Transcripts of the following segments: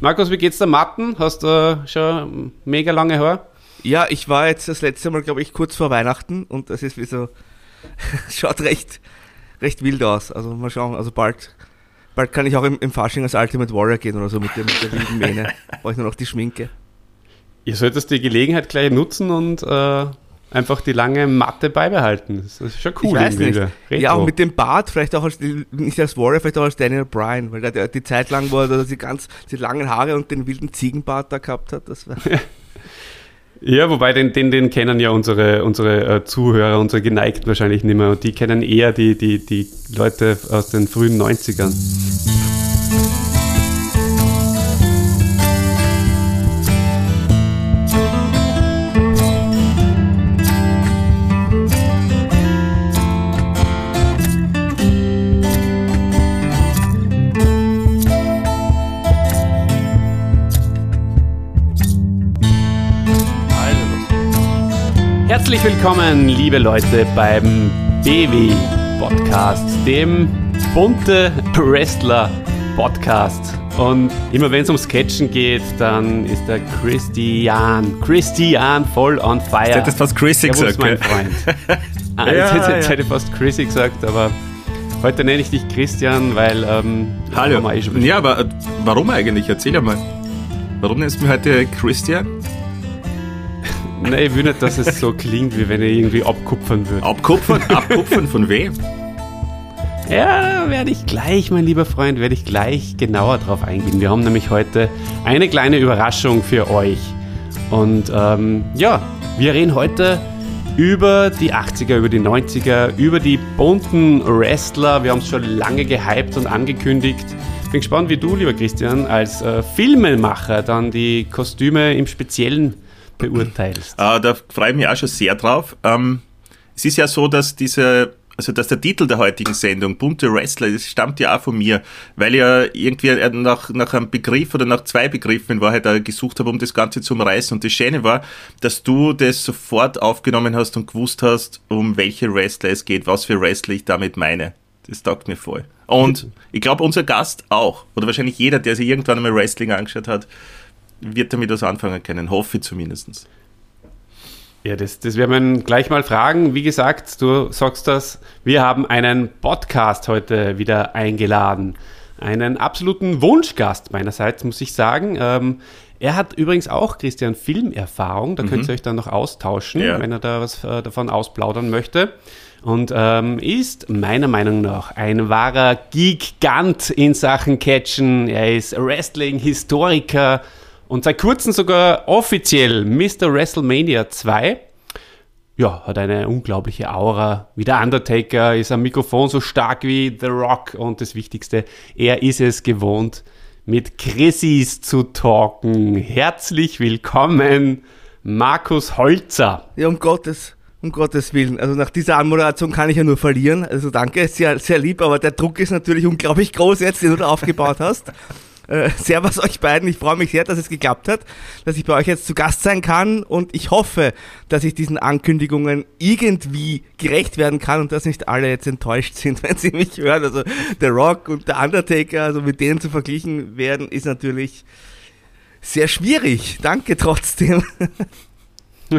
Markus, wie geht's der Matten? Hast du schon mega lange Haar? Ja, ich war jetzt das letzte Mal, glaube ich, kurz vor Weihnachten und das ist wie so, schaut recht, recht wild aus. Also mal schauen, also bald, bald kann ich auch im, im Fasching als Ultimate Warrior gehen oder so mit, dem, mit der wilden Mähne. Brauche ich nur noch die Schminke. Ihr solltest die Gelegenheit gleich nutzen und äh, einfach die lange Matte beibehalten. Das ist schon cool. Ich weiß nicht. Ja, und mit dem Bart, vielleicht auch als, nicht als Warrior, vielleicht auch als Daniel Bryan, weil der, die Zeit lang, wo er die ganz, die langen Haare und den wilden Ziegenbart da gehabt hat, das war. Ja, wobei den, den, den kennen ja unsere, unsere äh, Zuhörer, unsere Geneigten wahrscheinlich nicht mehr. Und die kennen eher die, die, die Leute aus den frühen 90ern. Herzlich willkommen, liebe Leute, beim BW Podcast, dem bunte Wrestler Podcast. Und immer wenn es um Sketchen geht, dann ist der Christian, Christian voll on fire. Jetzt hättest fast Chrissy gesagt, mein Freund. ah, ja, jetzt, jetzt ja. hätte ich fast Chrissy gesagt, aber heute nenne ich dich Christian, weil. Ähm, Hallo. Eh ja, aber äh, warum eigentlich? Erzähl mal. Warum nennst du mich heute Christian? Nein, ich will nicht, dass es so klingt, wie wenn ich irgendwie abkupfern würde. Abkupfern? Abkupfern von wem? Ja, werde ich gleich, mein lieber Freund, werde ich gleich genauer drauf eingehen. Wir haben nämlich heute eine kleine Überraschung für euch. Und ähm, ja, wir reden heute über die 80er, über die 90er, über die bunten Wrestler. Wir haben es schon lange gehypt und angekündigt. Bin gespannt, wie du, lieber Christian, als äh, Filmemacher dann die Kostüme im Speziellen beurteilst. Äh, da freue ich mich auch schon sehr drauf. Ähm, es ist ja so, dass diese also dass der Titel der heutigen Sendung, Bunte Wrestler, das stammt ja auch von mir, weil ich ja irgendwie nach, nach einem Begriff oder nach zwei Begriffen in Wahrheit gesucht habe, um das Ganze zu umreißen. Und das Schöne war, dass du das sofort aufgenommen hast und gewusst hast, um welche Wrestler es geht, was für Wrestler ich damit meine. Das taugt mir voll. Und ich glaube, unser Gast auch, oder wahrscheinlich jeder, der sich irgendwann einmal Wrestling angeschaut hat, wird damit was anfangen können, hoffe ich zumindest. Ja, das, das werden wir gleich mal fragen. Wie gesagt, du sagst das, wir haben einen Podcast heute wieder eingeladen. Einen absoluten Wunschgast meinerseits, muss ich sagen. Ähm, er hat übrigens auch, Christian, Filmerfahrung. Da mhm. könnt ihr euch dann noch austauschen, ja. wenn er da was äh, davon ausplaudern möchte. Und ähm, ist meiner Meinung nach ein wahrer Gigant in Sachen Catchen. Er ist Wrestling-Historiker, und seit kurzem sogar offiziell Mr. WrestleMania 2. Ja, hat eine unglaubliche Aura. Wie der Undertaker ist am Mikrofon so stark wie The Rock. Und das Wichtigste, er ist es gewohnt, mit Chrissys zu talken. Herzlich willkommen, Markus Holzer. Ja, um Gottes um Gottes Willen. Also nach dieser Anmoderation kann ich ja nur verlieren. Also danke, sehr, sehr lieb, aber der Druck ist natürlich unglaublich groß jetzt, den du da aufgebaut hast. Äh, servus euch beiden. Ich freue mich sehr, dass es geklappt hat, dass ich bei euch jetzt zu Gast sein kann und ich hoffe, dass ich diesen Ankündigungen irgendwie gerecht werden kann und dass nicht alle jetzt enttäuscht sind, wenn sie mich hören. Also der Rock und der Undertaker, also mit denen zu verglichen werden, ist natürlich sehr schwierig. Danke trotzdem.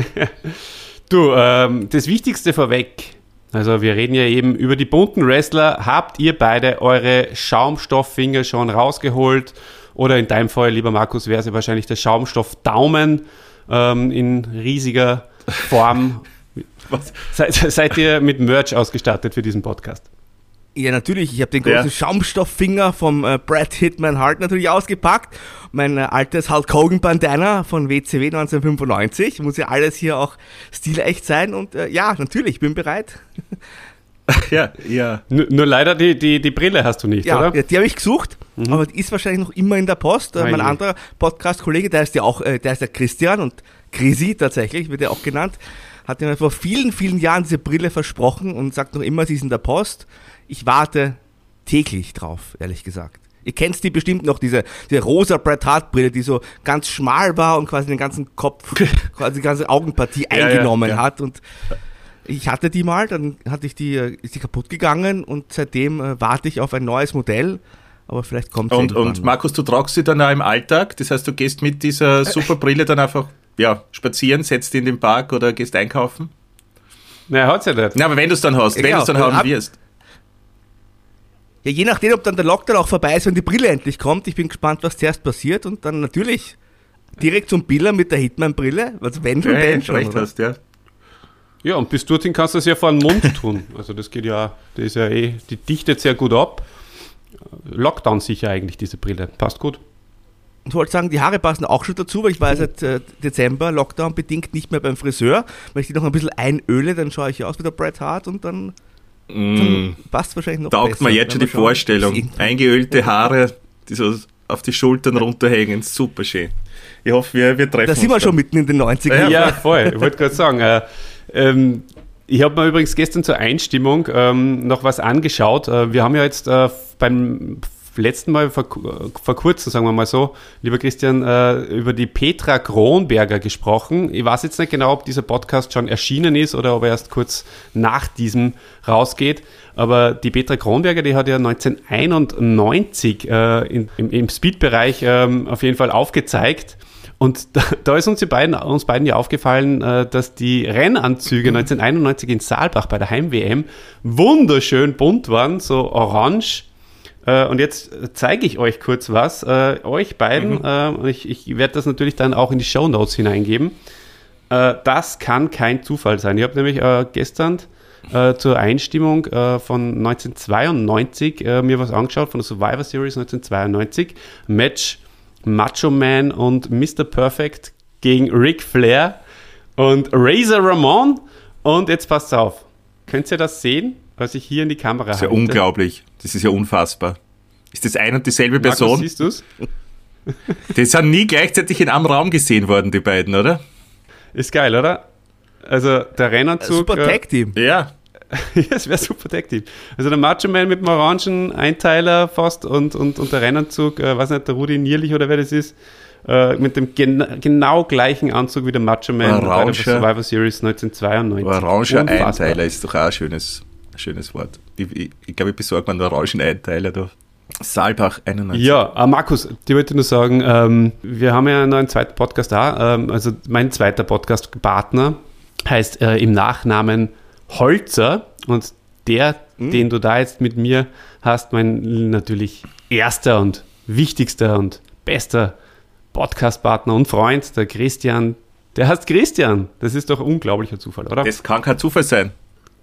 du, ähm, das Wichtigste vorweg also wir reden ja eben über die bunten Wrestler. Habt ihr beide eure Schaumstofffinger schon rausgeholt? Oder in deinem Fall, lieber Markus, wäre es ja wahrscheinlich der Schaumstoffdaumen ähm, in riesiger Form. seid, seid ihr mit Merch ausgestattet für diesen Podcast? Ja, natürlich. Ich habe den großen ja. Schaumstofffinger vom äh, Brad Hitman Hart natürlich ausgepackt. Mein äh, altes Hulk Hogan Bandana von WCW 1995. Muss ja alles hier auch stilecht sein. Und äh, ja, natürlich, bin bereit. ja, ja. Nur, nur, leider die, die, die Brille hast du nicht, ja, oder? Ja, die habe ich gesucht, mhm. aber die ist wahrscheinlich noch immer in der Post. Äh, mein anderer Podcast-Kollege, der ist ja auch, äh, der ist der Christian und Chrissy tatsächlich, wird er auch genannt, hat mir vor vielen, vielen Jahren diese Brille versprochen und sagt noch immer, sie ist in der Post ich warte täglich drauf, ehrlich gesagt. Ihr kennt die bestimmt noch, diese, diese rosa Bret Hart Brille, die so ganz schmal war und quasi den ganzen Kopf, quasi die ganze Augenpartie eingenommen ja, ja, ja. hat und ich hatte die mal, dann hatte ich die, ist die kaputt gegangen und seitdem äh, warte ich auf ein neues Modell. aber vielleicht kommt es Und, und Markus, du tragst sie dann auch im Alltag? Das heißt, du gehst mit dieser super Brille dann einfach ja, spazieren, setzt in den Park oder gehst einkaufen? Na, hat ja nicht. Na, aber wenn du es dann hast, wenn du es dann haben wirst. Ja, je nachdem, ob dann der Lockdown auch vorbei ist, wenn die Brille endlich kommt. Ich bin gespannt, was zuerst passiert und dann natürlich direkt zum Biller mit der Hitman-Brille. Also wenn schon, ja, denn schon. Recht hast, ja. Ja, und bis dorthin kannst du es ja vor den Mund tun. Also das geht ja, das ist ja eh, die dichtet sehr gut ab. Lockdown sicher eigentlich, diese Brille. Passt gut. Ich wollte sagen, die Haare passen auch schon dazu, weil ich war seit äh, Dezember Lockdown bedingt nicht mehr beim Friseur. Wenn ich die noch ein bisschen einöle, dann schaue ich aus wie der Bret Hart und dann, mm. dann passt wahrscheinlich noch Taugt besser. mir jetzt schon die schauen, Vorstellung. Eingeölte Haare, die so auf die Schultern runterhängen, super schön. Ich hoffe, wir, wir treffen da uns. Da sind wir schon mitten in den 90ern. Ja, voll. Ich wollte gerade sagen, äh, ähm, ich habe mir übrigens gestern zur Einstimmung ähm, noch was angeschaut. Äh, wir haben ja jetzt äh, beim letzten Mal vor, vor kurzem, sagen wir mal so, lieber Christian, äh, über die Petra Kronberger gesprochen. Ich weiß jetzt nicht genau, ob dieser Podcast schon erschienen ist oder ob er erst kurz nach diesem rausgeht. Aber die Petra Kronberger, die hat ja 1991 äh, in, im, im Speed-Bereich ähm, auf jeden Fall aufgezeigt und da, da, ist uns, beiden, uns beiden ja aufgefallen, äh, dass die Rennanzüge 1991 in Saalbach bei der Heim-WM wunderschön bunt waren, so orange. Äh, und jetzt zeige ich euch kurz was, äh, euch beiden. Mhm. ich, ich werde das natürlich dann auch in die Show Notes hineingeben. das kann kein Zufall sein. Ich habe nämlich gestern zur Einstimmung von 1992 mir was angeschaut von der Survivor Series 1992. Match Macho Man und Mr. Perfect gegen Ric Flair und Razor Ramon. Und jetzt passt auf. Könnt ihr das sehen, was ich hier in die Kamera habe? Das ist ja halte? unglaublich. Das ist ja unfassbar. Ist das ein und dieselbe Markus, Person? siehst du es? Die sind nie gleichzeitig in einem Raum gesehen worden, die beiden, oder? Ist geil, oder? Also der Rennanzug. Super. Äh, ja. ja, es wäre super Tag-Team. Also der Macho Man mit dem orangen Einteiler fast und, und, und der Rennanzug, äh, weiß nicht, der Rudi Nierlich oder wer das ist, äh, mit dem gen genau gleichen Anzug wie der Macho Man bei der Survivor Series 1992. Oranger Einteiler ist doch auch ein schönes, schönes Wort. Ich, ich, ich glaube, ich besorge mir einen orangen Einteiler da. Saalbach 91. Ja, äh, Markus, die wollte nur sagen, ähm, wir haben ja noch einen zweiten Podcast da. Ähm, also mein zweiter Podcast-Partner heißt äh, im Nachnamen Holzer und der, mhm. den du da jetzt mit mir hast, mein natürlich erster und wichtigster und bester Podcast-Partner und Freund, der Christian. Der heißt Christian. Das ist doch ein unglaublicher Zufall, oder? Das kann kein Zufall sein.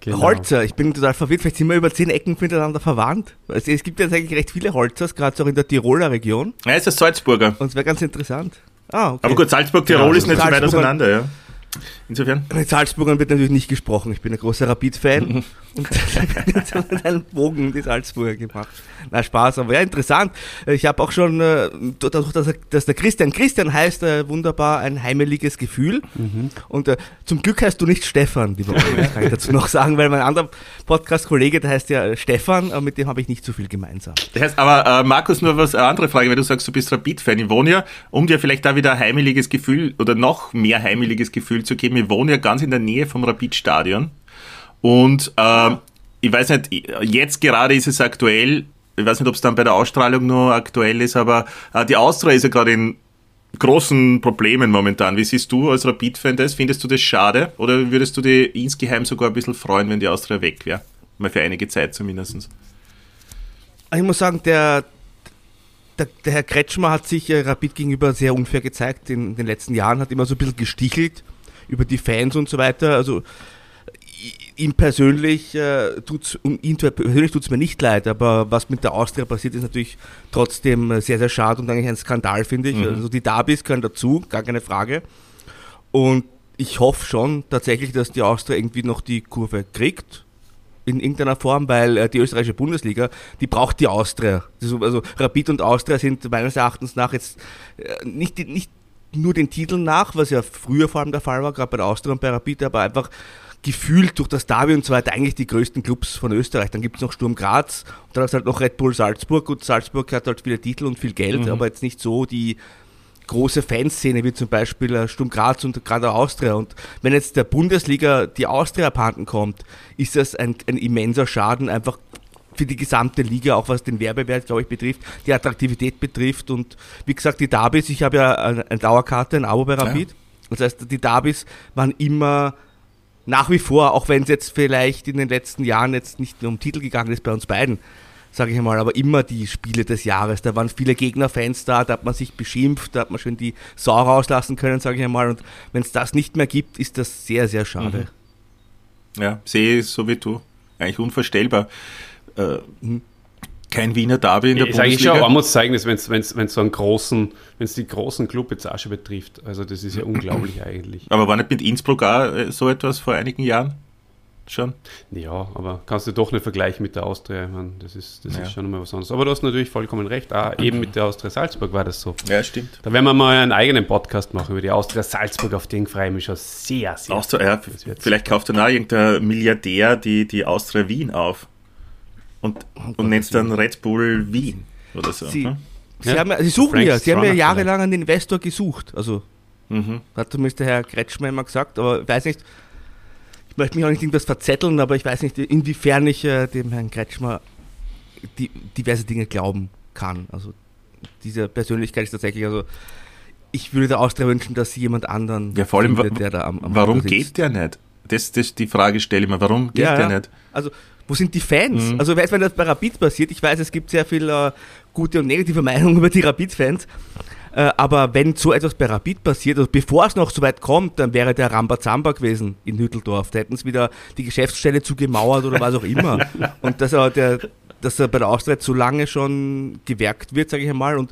Genau. Holzer, ich bin total verwirrt, vielleicht sind wir über zehn Ecken miteinander verwandt. Also es gibt jetzt eigentlich recht viele Holzers, gerade so in der Tiroler Region. Ja, es ist Salzburger. Und es wäre ganz interessant. Ah, okay. Aber gut, Salzburg-Tirol ja, ist nicht so weit auseinander, ja. Insofern? Mit Salzburgern wird natürlich nicht gesprochen. Ich bin ein großer Rapid-Fan und dann einen Bogen die Salzburger gemacht. Na Spaß, aber ja, interessant. Ich habe auch schon, äh, dadurch, dass, der Christian Christian heißt, äh, wunderbar ein heimeliges Gefühl. Mhm. Und äh, zum Glück heißt du nicht Stefan, lieber Freund, kann ich dazu noch sagen, weil mein anderer Podcast-Kollege, der heißt ja Stefan, aber mit dem habe ich nicht so viel gemeinsam. Das heißt, aber äh, Markus, nur was, eine andere Frage, weil du sagst, du bist Rapid-Fan. Ich wohne ja, um dir vielleicht da wieder ein heimeliges Gefühl oder noch mehr heimeliges Gefühl zu geben, ich wohne ja ganz in der Nähe vom Rapid-Stadion. Und äh, ich weiß nicht, jetzt gerade ist es aktuell, ich weiß nicht, ob es dann bei der Ausstrahlung nur aktuell ist, aber äh, die Austria ist ja gerade in großen Problemen momentan. Wie siehst du als Rapid-Fan das? Findest du das schade? Oder würdest du dich insgeheim sogar ein bisschen freuen, wenn die Austria weg wäre? Mal für einige Zeit zumindest. Ich muss sagen, der, der, der Herr Kretschmer hat sich äh, Rapid gegenüber sehr unfair gezeigt in, in den letzten Jahren, hat immer so ein bisschen gestichelt über die Fans und so weiter. Also ihm persönlich äh, tut's, um ihn persönlich tut es mir nicht leid, aber was mit der Austria passiert, ist natürlich trotzdem sehr, sehr schade und eigentlich ein Skandal, finde ich. Mhm. Also die Derbys gehören dazu, gar keine Frage. Und ich hoffe schon tatsächlich, dass die Austria irgendwie noch die Kurve kriegt in irgendeiner Form, weil äh, die österreichische Bundesliga, die braucht die Austria. also Rapid und Austria sind meines Erachtens nach jetzt äh, nicht, nicht nur den Titeln nach, was ja früher vor allem der Fall war, gerade bei der Austria und bei Rapid, aber einfach gefühlt durch das Derby und so weiter eigentlich die größten Clubs von Österreich. Dann gibt es noch Sturm Graz und dann ist halt noch Red Bull Salzburg. Gut, Salzburg hat halt viele Titel und viel Geld, mhm. aber jetzt nicht so die große Fanszene wie zum Beispiel äh, Sturm Graz und gerade Austria. Und wenn jetzt der Bundesliga die Austria abhanden kommt, ist das ein, ein immenser Schaden einfach für die gesamte Liga, auch was den Werbewert, glaube ich, betrifft, die Attraktivität betrifft. Und wie gesagt, die Derbys, ich habe ja eine Dauerkarte, ein Abo bei Rapid. Ja. Das heißt, die Derbys waren immer nach wie vor, auch wenn es jetzt vielleicht in den letzten Jahren jetzt nicht mehr um Titel gegangen ist bei uns beiden, sage ich mal, aber immer die Spiele des Jahres. Da waren viele Gegnerfans da, da hat man sich beschimpft, da hat man schön die Sau rauslassen können, sage ich einmal. Und wenn es das nicht mehr gibt, ist das sehr, sehr schade. Mhm. Ja, sehe ich so wie du. Eigentlich unvorstellbar. Äh, mhm kein Wiener Derby in der ist Bundesliga. Ist eigentlich schon Armutszeugnis, wenn es so einen großen, wenn es die großen Club jetzt auch schon betrifft. Also das ist ja unglaublich eigentlich. Aber war nicht mit Innsbruck auch äh, so etwas vor einigen Jahren? Schon? Ja, aber kannst du doch nicht vergleichen mit der Austria. Ich meine, das ist, das ja. ist schon mal was anderes. Aber du hast natürlich vollkommen recht. Auch eben mit der Austria Salzburg war das so. Ja, stimmt. Da werden wir mal einen eigenen Podcast machen über die Austria Salzburg. Auf den freue ich mich schon sehr, sehr. Austria, ja, vielleicht kauft dann auch irgendein Milliardär die, die Austria Wien auf und, oh und nennt dann Red Bull Wien oder so. Sie, hm? Sie, ja? haben, sie suchen Frank ja, sie haben ja jahrelang einen Investor gesucht. Also mhm. hat zumindest der Herr Kretschmer immer gesagt, aber ich weiß nicht, ich möchte mich auch nicht irgendwas verzetteln, aber ich weiß nicht, inwiefern ich äh, dem Herrn Kretschmer die, diverse Dinge glauben kann. Also diese Persönlichkeit ist tatsächlich, also ich würde der Austria wünschen, dass sie jemand anderen ja, vor allem, findet, der da am, am Warum geht der nicht? Das, das die Frage stelle ich mir, warum geht ja, der nicht? Also wo sind die Fans? Mhm. Also weiß, wenn das bei Rapid passiert, ich weiß, es gibt sehr viel äh, gute und negative Meinungen über die Rapid-Fans, äh, aber wenn so etwas bei Rapid passiert, also bevor es noch so weit kommt, dann wäre der Rambazamba gewesen in Hütteldorf. Da hätten sie wieder die Geschäftsstelle zugemauert oder was auch immer. und dass er, der, dass er bei der Austria so lange schon gewerkt wird, sage ich einmal, und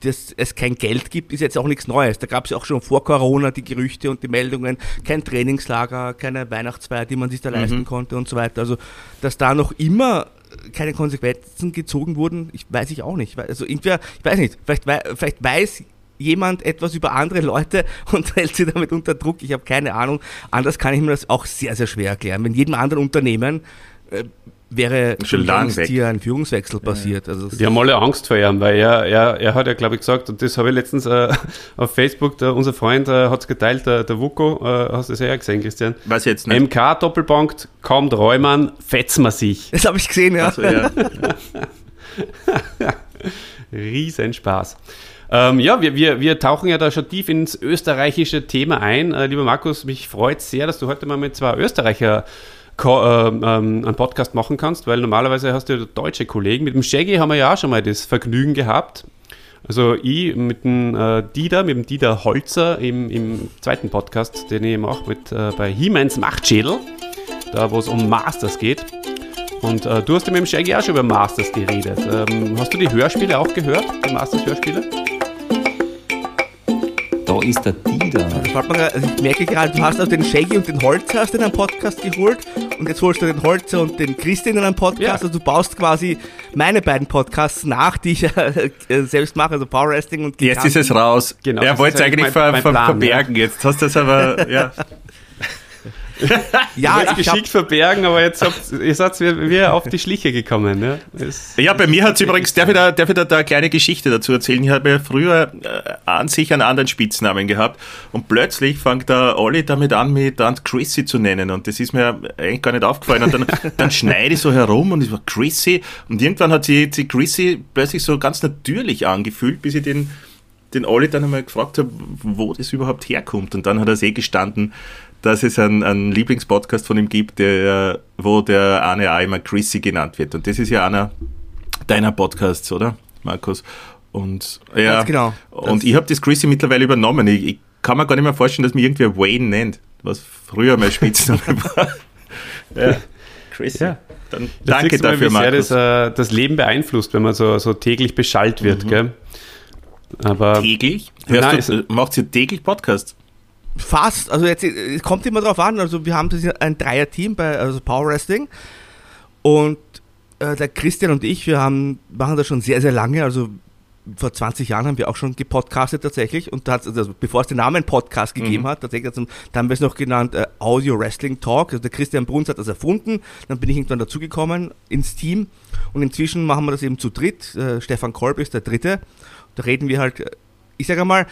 dass es kein Geld gibt, ist jetzt auch nichts Neues. Da gab es ja auch schon vor Corona die Gerüchte und die Meldungen, kein Trainingslager, keine Weihnachtsfeier, die man sich da mhm. leisten konnte und so weiter. Also, dass da noch immer keine Konsequenzen gezogen wurden, ich weiß ich auch nicht. Also irgendwer, ich weiß nicht, vielleicht, vielleicht weiß jemand etwas über andere Leute und hält sie damit unter Druck. Ich habe keine Ahnung. Anders kann ich mir das auch sehr, sehr schwer erklären. Wenn jedem anderen Unternehmen äh, wäre schon lang hier ein Führungswechsel passiert. Also die haben alle Angst vor ihm, weil er, er, er hat ja, glaube ich, gesagt, und das habe ich letztens äh, auf Facebook, der, unser Freund äh, hat es geteilt, der, der Wuko, äh, hast du das ja gesehen, Christian? Was jetzt nicht? MK Doppelbank, kaum träumen, fetzen wir sich. Das habe ich gesehen, ja. Also, ja. Riesenspaß. Ähm, ja, wir, wir, wir tauchen ja da schon tief ins österreichische Thema ein. Äh, lieber Markus, mich freut sehr, dass du heute mal mit zwei Österreicher einen Podcast machen kannst, weil normalerweise hast du ja deutsche Kollegen. Mit dem Shaggy haben wir ja auch schon mal das Vergnügen gehabt. Also ich mit dem äh, Dieter, mit dem Dieter Holzer im, im zweiten Podcast, den ich mache mit äh, bei He-Mans Machtschädel, da wo es um Masters geht. Und äh, du hast ja mit dem Shaggy auch schon über Masters geredet. Ähm, hast du die Hörspiele auch gehört, die Masters-Hörspiele? Da ist der Dieter. Also ich merke gerade, du hast also den Shaggy und den Holzer aus deinem Podcast geholt und jetzt holst du den Holzer und den Christian in einem Podcast. Ja. Also du baust quasi meine beiden Podcasts nach, die ich äh, selbst mache, also Power Wrestling und Giganten. Jetzt ist es raus. Genau, er wollte es eigentlich ver, ver, verbergen. Ja. Jetzt hast du es aber, ja. ja, ich geschickt hab, verbergen, aber jetzt habt, ihr seid wir auf die Schliche gekommen. Ne? ja, bei mir hat es übrigens, darf ich, da, darf ich da, da eine kleine Geschichte dazu erzählen? Ich habe ja früher äh, an sich einen anderen Spitznamen gehabt und plötzlich fängt der Olli damit an, mich dann Chrissy zu nennen und das ist mir eigentlich gar nicht aufgefallen und dann, dann schneide ich so herum und ich war Chrissy und irgendwann hat sie, sie Chrissy plötzlich so ganz natürlich angefühlt, bis ich den den Olli dann einmal gefragt habe, wo das überhaupt herkommt. Und dann hat er eh gestanden, dass es einen, einen Lieblingspodcast von ihm gibt, der, wo der Arne auch immer Chrissy genannt wird. Und das ist ja einer deiner Podcasts, oder, Markus? Und ja, Ganz genau. Und ich habe das Chrissy mittlerweile übernommen. Ich, ich, kann mir gar nicht mehr vorstellen, dass mich irgendwer Wayne nennt, was früher mein Spitzname war. ja, Chrissy. Ja. Dann danke dafür, mal, wie Markus. Sehr das, äh, das Leben beeinflusst, wenn man so, so täglich beschallt wird. Mhm. Gell? Aber täglich? Hörst nein, du, macht ihr täglich Podcast? Fast, also jetzt es kommt immer drauf an. Also wir haben ein Dreier-Team bei also Power Wrestling und äh, der Christian und ich, wir haben, machen das schon sehr, sehr lange. Also vor 20 Jahren haben wir auch schon gepodcastet tatsächlich und da also bevor es den Namen Podcast gegeben mhm. hat, tatsächlich, also, da haben wir es noch genannt äh, Audio Wrestling Talk. Also der Christian Bruns hat das erfunden, dann bin ich irgendwann dazugekommen ins Team und inzwischen machen wir das eben zu dritt. Äh, Stefan Kolb ist der dritte. Da reden wir halt, äh, ich sage mal,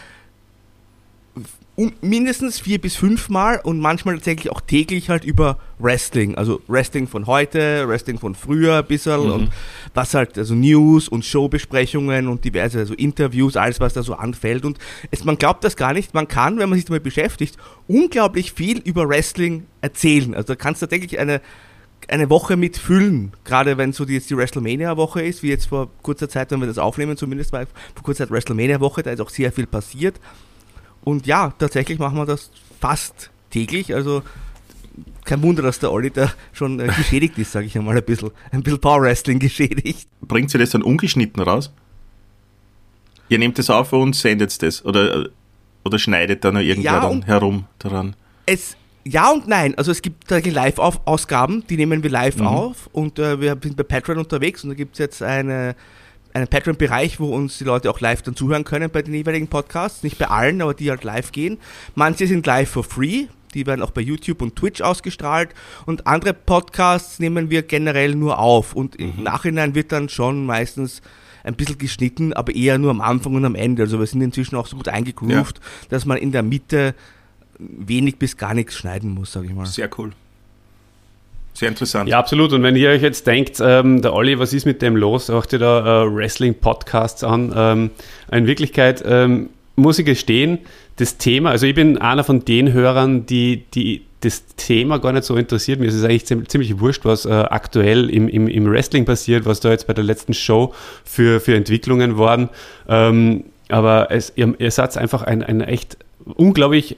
um, mindestens vier bis fünfmal und manchmal tatsächlich auch täglich halt über Wrestling. Also Wrestling von heute, Wrestling von früher ein bisschen mhm. und was halt, also News und Showbesprechungen und diverse also Interviews, alles was da so anfällt. Und es, man glaubt das gar nicht, man kann, wenn man sich damit beschäftigt, unglaublich viel über Wrestling erzählen. Also da kannst du tatsächlich eine, eine Woche mit füllen, gerade wenn so die, jetzt die WrestleMania-Woche ist, wie jetzt vor kurzer Zeit, wenn wir das aufnehmen, zumindest war vor kurzer Zeit WrestleMania-Woche, da ist auch sehr viel passiert. Und ja, tatsächlich machen wir das fast täglich. Also kein Wunder, dass der Olli da schon äh, geschädigt ist, sage ich einmal ein bisschen. Ein bisschen Power Wrestling geschädigt. Bringt sie das dann ungeschnitten raus? Ihr nehmt das auf und sendet das oder, oder schneidet da noch irgendwer ja, dann herum daran? Es, ja und nein. Also es gibt Live-Ausgaben, die nehmen wir live mhm. auf und äh, wir sind bei Patreon unterwegs und da gibt es jetzt eine einen Patreon-Bereich, wo uns die Leute auch live dann zuhören können bei den jeweiligen Podcasts. Nicht bei allen, aber die halt live gehen. Manche sind live for free. Die werden auch bei YouTube und Twitch ausgestrahlt. Und andere Podcasts nehmen wir generell nur auf. Und im mhm. Nachhinein wird dann schon meistens ein bisschen geschnitten, aber eher nur am Anfang und am Ende. Also wir sind inzwischen auch so gut eingegroovt, ja. dass man in der Mitte wenig bis gar nichts schneiden muss, sage ich mal. Sehr cool. Sehr interessant. Ja, absolut. Und wenn ihr euch jetzt denkt, ähm, der Olli, was ist mit dem los? Macht ihr da äh, Wrestling-Podcasts an? Ähm, in Wirklichkeit ähm, muss ich gestehen, das Thema, also ich bin einer von den Hörern, die, die das Thema gar nicht so interessiert. Mir ist es eigentlich ziemlich wurscht, was äh, aktuell im, im, im Wrestling passiert, was da jetzt bei der letzten Show für, für Entwicklungen waren. Ähm, aber es, ihr, ihr seid einfach ein, ein echt unglaublich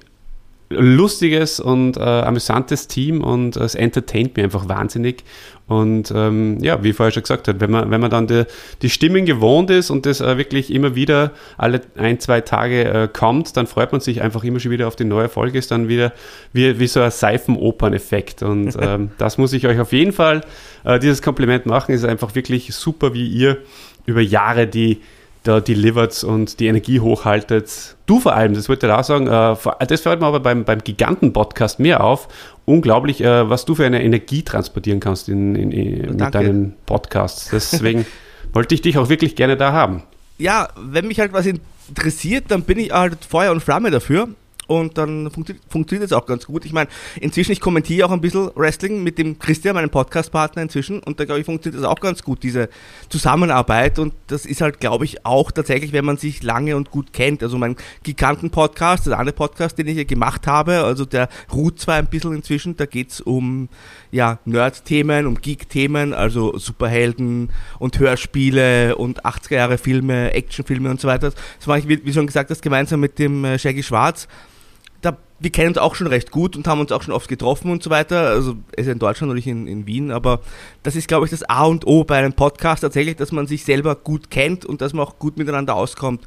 lustiges und äh, amüsantes Team und es entertaint mir einfach wahnsinnig. Und ähm, ja, wie vorher schon gesagt habe, wenn man, wenn man dann die, die Stimmen gewohnt ist und das äh, wirklich immer wieder alle ein, zwei Tage äh, kommt, dann freut man sich einfach immer schon wieder auf die neue Folge. Ist dann wieder wie, wie so ein Seifenopern-Effekt. Und ähm, das muss ich euch auf jeden Fall, äh, dieses Kompliment machen. Es ist einfach wirklich super, wie ihr über Jahre die da delivert und die Energie hochhaltet. Du vor allem, das wollte ich auch sagen, äh, das fällt mir aber beim, beim Giganten-Podcast mehr auf. Unglaublich, äh, was du für eine Energie transportieren kannst in, in, in mit deinen Podcasts. Deswegen wollte ich dich auch wirklich gerne da haben. Ja, wenn mich halt was interessiert, dann bin ich halt Feuer und Flamme dafür und dann funktio funktioniert es auch ganz gut. Ich meine, inzwischen, ich kommentiere auch ein bisschen Wrestling mit dem Christian, meinem Podcast-Partner inzwischen und da glaube ich, funktioniert das auch ganz gut, diese Zusammenarbeit und das ist halt, glaube ich, auch tatsächlich, wenn man sich lange und gut kennt. Also mein Giganten-Podcast, der andere Podcast, den ich hier gemacht habe, also der ruht zwar ein bisschen inzwischen, da geht es um ja, Nerd-Themen, um Geek-Themen, also Superhelden und Hörspiele und 80er-Jahre-Filme, Actionfilme und so weiter. Das mache ich, wie schon gesagt hast, gemeinsam mit dem äh, Shaggy Schwarz da, wir kennen uns auch schon recht gut und haben uns auch schon oft getroffen und so weiter. Also er ist in Deutschland und ich in, in Wien, aber das ist, glaube ich, das A und O bei einem Podcast tatsächlich, dass man sich selber gut kennt und dass man auch gut miteinander auskommt.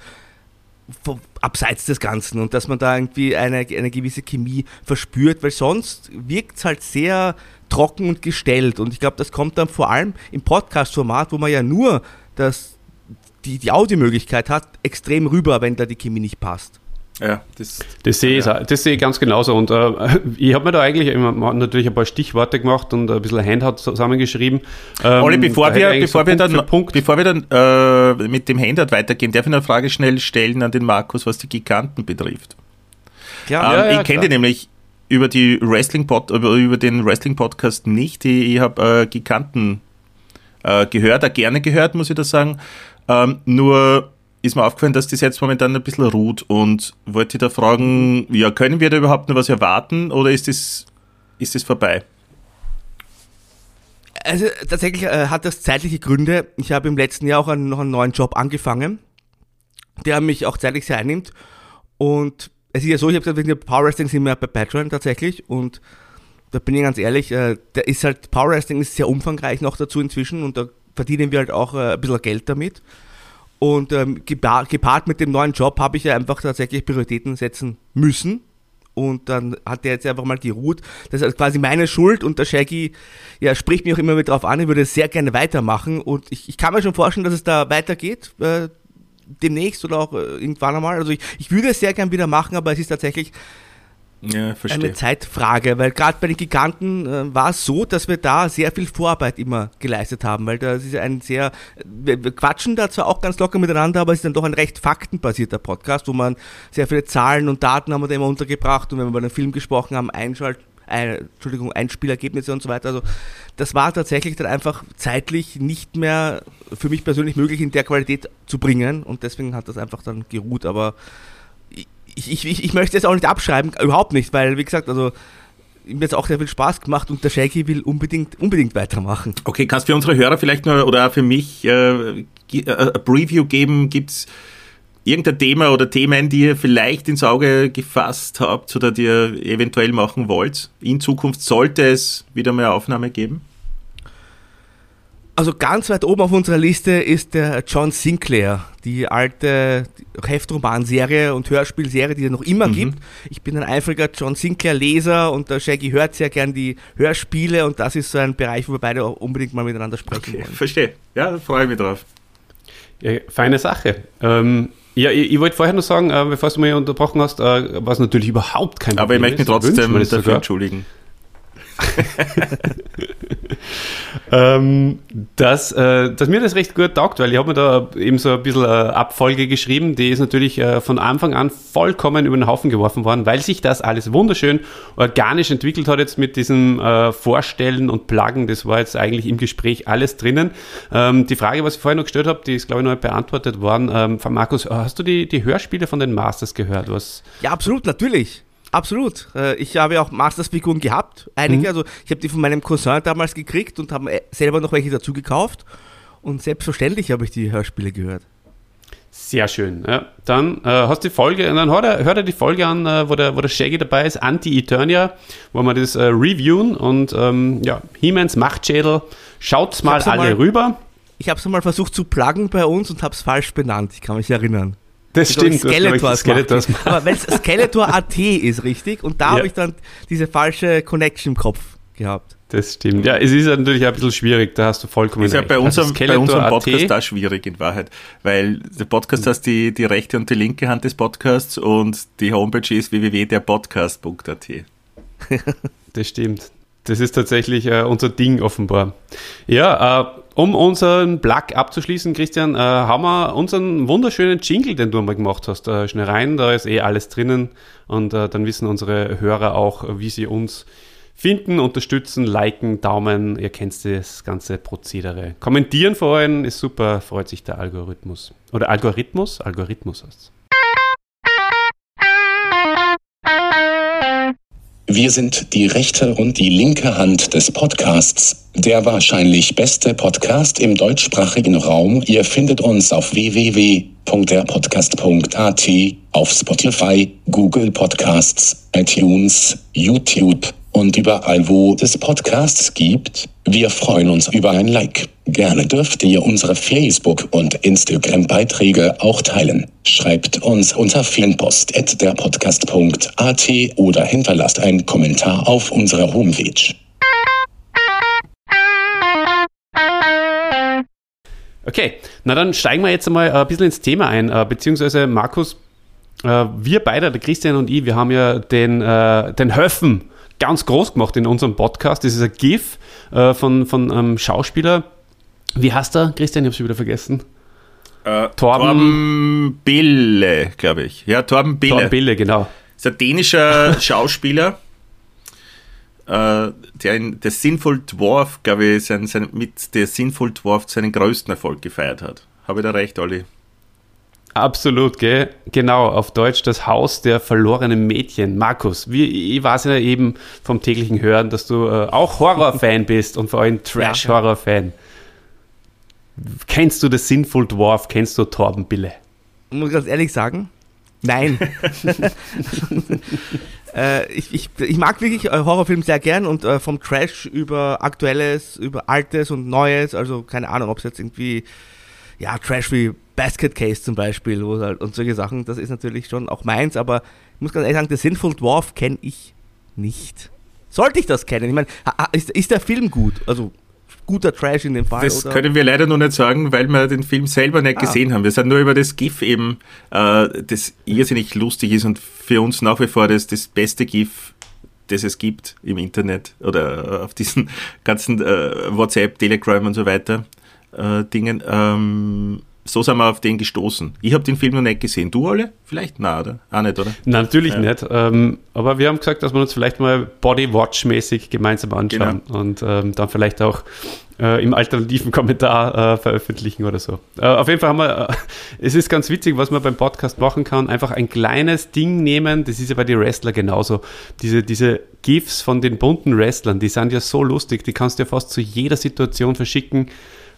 Abseits des Ganzen und dass man da irgendwie eine, eine gewisse Chemie verspürt, weil sonst wirkt es halt sehr trocken und gestellt. Und ich glaube, das kommt dann vor allem im Podcast-Format, wo man ja nur das, die, die Audiomöglichkeit hat, extrem rüber, wenn da die Chemie nicht passt. Ja, das, das, sehe ich, das sehe ich ganz genauso. Und äh, ich habe mir da eigentlich immer, natürlich ein paar Stichworte gemacht und ein bisschen Handout zusammengeschrieben. Ähm, Olli, bevor wir, bevor, so wir dann, bevor wir dann äh, mit dem Handout weitergehen, darf ich eine Frage schnell stellen an den Markus, was die Giganten betrifft. Klar, ähm, ja, ja, ich kenne die nämlich über, die Wrestling -Pod, über, über den Wrestling-Podcast nicht. Ich, ich habe äh, Giganten äh, gehört, auch gerne gehört, muss ich da sagen. Ähm, nur ist mir aufgefallen, dass das jetzt momentan ein bisschen ruht und wollte da fragen, ja, können wir da überhaupt noch was erwarten oder ist das, ist vorbei? Also tatsächlich äh, hat das zeitliche Gründe. Ich habe im letzten Jahr auch einen, noch einen neuen Job angefangen, der mich auch zeitlich sehr einnimmt. Und es ist ja so, ich habe gesagt, wir Power Wrestling sind wir bei Patreon tatsächlich und da bin ich ganz ehrlich, äh, der ist halt, Power Wrestling ist sehr umfangreich noch dazu inzwischen und da verdienen wir halt auch äh, ein bisschen Geld damit. Und ähm, gepaart mit dem neuen Job habe ich ja einfach tatsächlich Prioritäten setzen müssen. Und dann hat der jetzt einfach mal geruht. Das ist also quasi meine Schuld und der Shaggy ja, spricht mich auch immer wieder drauf an, ich würde sehr gerne weitermachen. Und ich, ich kann mir schon vorstellen, dass es da weitergeht. Äh, demnächst oder auch äh, irgendwann einmal. Also ich, ich würde es sehr gerne wieder machen, aber es ist tatsächlich ja, eine Zeitfrage, weil gerade bei den Giganten äh, war es so, dass wir da sehr viel Vorarbeit immer geleistet haben, weil das ist ein sehr, wir, wir, quatschen da zwar auch ganz locker miteinander, aber es ist dann doch ein recht faktenbasierter Podcast, wo man sehr viele Zahlen und Daten haben wir da immer untergebracht und wenn wir über einen Film gesprochen haben, Einschalt, ein, Entschuldigung, Einspielergebnisse und so weiter. Also das war tatsächlich dann einfach zeitlich nicht mehr für mich persönlich möglich in der Qualität zu bringen und deswegen hat das einfach dann geruht, aber ich, ich, ich möchte es auch nicht abschreiben, überhaupt nicht, weil, wie gesagt, also mir hat es auch sehr viel Spaß gemacht und der Shaggy will unbedingt, unbedingt weitermachen. Okay, kannst du für unsere Hörer vielleicht nur oder für mich äh, äh ein Preview geben? Gibt es irgendein Thema oder Themen, die ihr vielleicht ins Auge gefasst habt oder die ihr eventuell machen wollt? In Zukunft sollte es wieder mehr Aufnahme geben? Also ganz weit oben auf unserer Liste ist der John Sinclair, die alte Heftromanserie und Hörspielserie, die es noch immer mhm. gibt. Ich bin ein eifriger John Sinclair-Leser und der Shaggy hört sehr gern die Hörspiele und das ist so ein Bereich, wo wir beide auch unbedingt mal miteinander sprechen okay, wollen. Verstehe. Ja, da freue ich mich drauf. Ja, feine Sache. Ähm, ja, ich, ich wollte vorher noch sagen, äh, bevor du mich unterbrochen hast, äh, was natürlich überhaupt kein Aber Problem ich möchte mich trotzdem dafür sogar. entschuldigen. ähm, dass, äh, dass mir das recht gut taugt, weil ich habe mir da eben so ein bisschen eine Abfolge geschrieben, die ist natürlich äh, von Anfang an vollkommen über den Haufen geworfen worden, weil sich das alles wunderschön organisch entwickelt hat jetzt mit diesem äh, Vorstellen und Pluggen, das war jetzt eigentlich im Gespräch alles drinnen. Ähm, die Frage, was ich vorher noch gestellt habe, die ist glaube ich noch beantwortet worden. Ähm, von Markus, hast du die, die Hörspiele von den Masters gehört? Was? Ja, absolut, natürlich. Absolut. Äh, ich habe ja auch Masters-Figuren gehabt, einige. Mhm. Also ich habe die von meinem Cousin damals gekriegt und habe äh, selber noch welche dazu gekauft. Und selbstverständlich habe ich die Hörspiele gehört. Sehr schön. Ja, dann äh, hast du die Folge, dann hör dir, hör dir die Folge an, äh, wo, der, wo der Shaggy dabei ist, Anti-Eternia, wo wir das äh, reviewen und ähm, ja, He-Mans Machtschädel. Schaut's mal alle mal, rüber. Ich habe es mal versucht zu pluggen bei uns und habe es falsch benannt. Ich kann mich erinnern. Das ich stimmt. Skeletor Skeletors Aber wenn es Skeletor AT ist, richtig? Und da ja. habe ich dann diese falsche Connection im Kopf gehabt. Das stimmt. Ja, es ist natürlich ein bisschen schwierig, da hast du vollkommen recht. Ist ja bei also unserem, bei unserem Podcast da schwierig in Wahrheit, weil der Podcast heißt die, die rechte und die linke Hand des Podcasts und die Homepage ist www.derpodcast.at. das stimmt. Das ist tatsächlich äh, unser Ding offenbar. Ja, äh, um unseren Plug abzuschließen, Christian, äh, haben wir unseren wunderschönen Jingle, den du einmal gemacht hast, äh, schnell rein. Da ist eh alles drinnen und äh, dann wissen unsere Hörer auch, wie sie uns finden, unterstützen, liken, Daumen. Ihr kennt das ganze Prozedere. Kommentieren vor allem ist super, freut sich der Algorithmus. Oder Algorithmus? Algorithmus heißt Wir sind die rechte und die linke Hand des Podcasts, der wahrscheinlich beste Podcast im deutschsprachigen Raum. Ihr findet uns auf www.derpodcast.at, auf Spotify, Google Podcasts, iTunes, YouTube und überall, wo es Podcasts gibt. Wir freuen uns über ein Like. Gerne dürft ihr unsere Facebook- und Instagram-Beiträge auch teilen. Schreibt uns unter fanpost.derpodcast.at oder hinterlasst einen Kommentar auf unserer Homepage. Okay, na dann steigen wir jetzt einmal ein bisschen ins Thema ein, äh, beziehungsweise Markus, äh, wir beide, der Christian und ich, wir haben ja den, äh, den Höffen ganz groß gemacht in unserem Podcast. Das ist ein GIF von, von einem Schauspieler, wie heißt er, Christian? Ich habe schon wieder vergessen. Äh, Torben, Torben Bille, glaube ich. Ja, Torben Bille. Torben Bille, genau. Ist ein dänischer Schauspieler, äh, der in der Sinful Dwarf, glaube ich, sein, sein, mit der Sinful Dwarf seinen größten Erfolg gefeiert hat. Habe ich da recht, Olli? Absolut, gell? Genau, auf Deutsch das Haus der verlorenen Mädchen. Markus, wie, ich weiß ja eben vom täglichen Hören, dass du äh, auch Horrorfan bist und vor allem Trash-Horror-Fan. Kennst du das Sinful Dwarf? Kennst du Torben Bille? Muss ich ganz ehrlich sagen, nein. äh, ich, ich, ich, mag wirklich äh, Horrorfilme sehr gern und äh, vom Trash über Aktuelles, über Altes und Neues, also keine Ahnung, ob es jetzt irgendwie, ja, Trash wie Basket Case zum Beispiel halt, und solche Sachen, das ist natürlich schon auch meins, aber ich muss ganz ehrlich sagen, The Sinful Dwarf kenne ich nicht. Sollte ich das kennen? Ich meine, ist, ist der Film gut? Also guter Trash in dem Fall. Das oder? können wir leider noch nicht sagen, weil wir den Film selber nicht ah. gesehen haben. Wir sind nur über das GIF eben, äh, das irrsinnig lustig ist und für uns nach wie vor das, das beste GIF, das es gibt im Internet oder auf diesen ganzen äh, WhatsApp, Telegram und so weiter äh, Dingen. Ähm, so sind wir auf den gestoßen. Ich habe den Film noch nicht gesehen. Du alle? Vielleicht? Nein, oder? Auch nicht, oder? Nein, natürlich ja. nicht. Ähm, aber wir haben gesagt, dass wir uns vielleicht mal Body-Watch-mäßig gemeinsam anschauen genau. und ähm, dann vielleicht auch äh, im alternativen Kommentar äh, veröffentlichen oder so. Äh, auf jeden Fall haben wir, äh, es ist ganz witzig, was man beim Podcast machen kann, einfach ein kleines Ding nehmen, das ist ja bei den Wrestler genauso. Diese, diese GIFs von den bunten Wrestlern, die sind ja so lustig, die kannst du ja fast zu jeder Situation verschicken.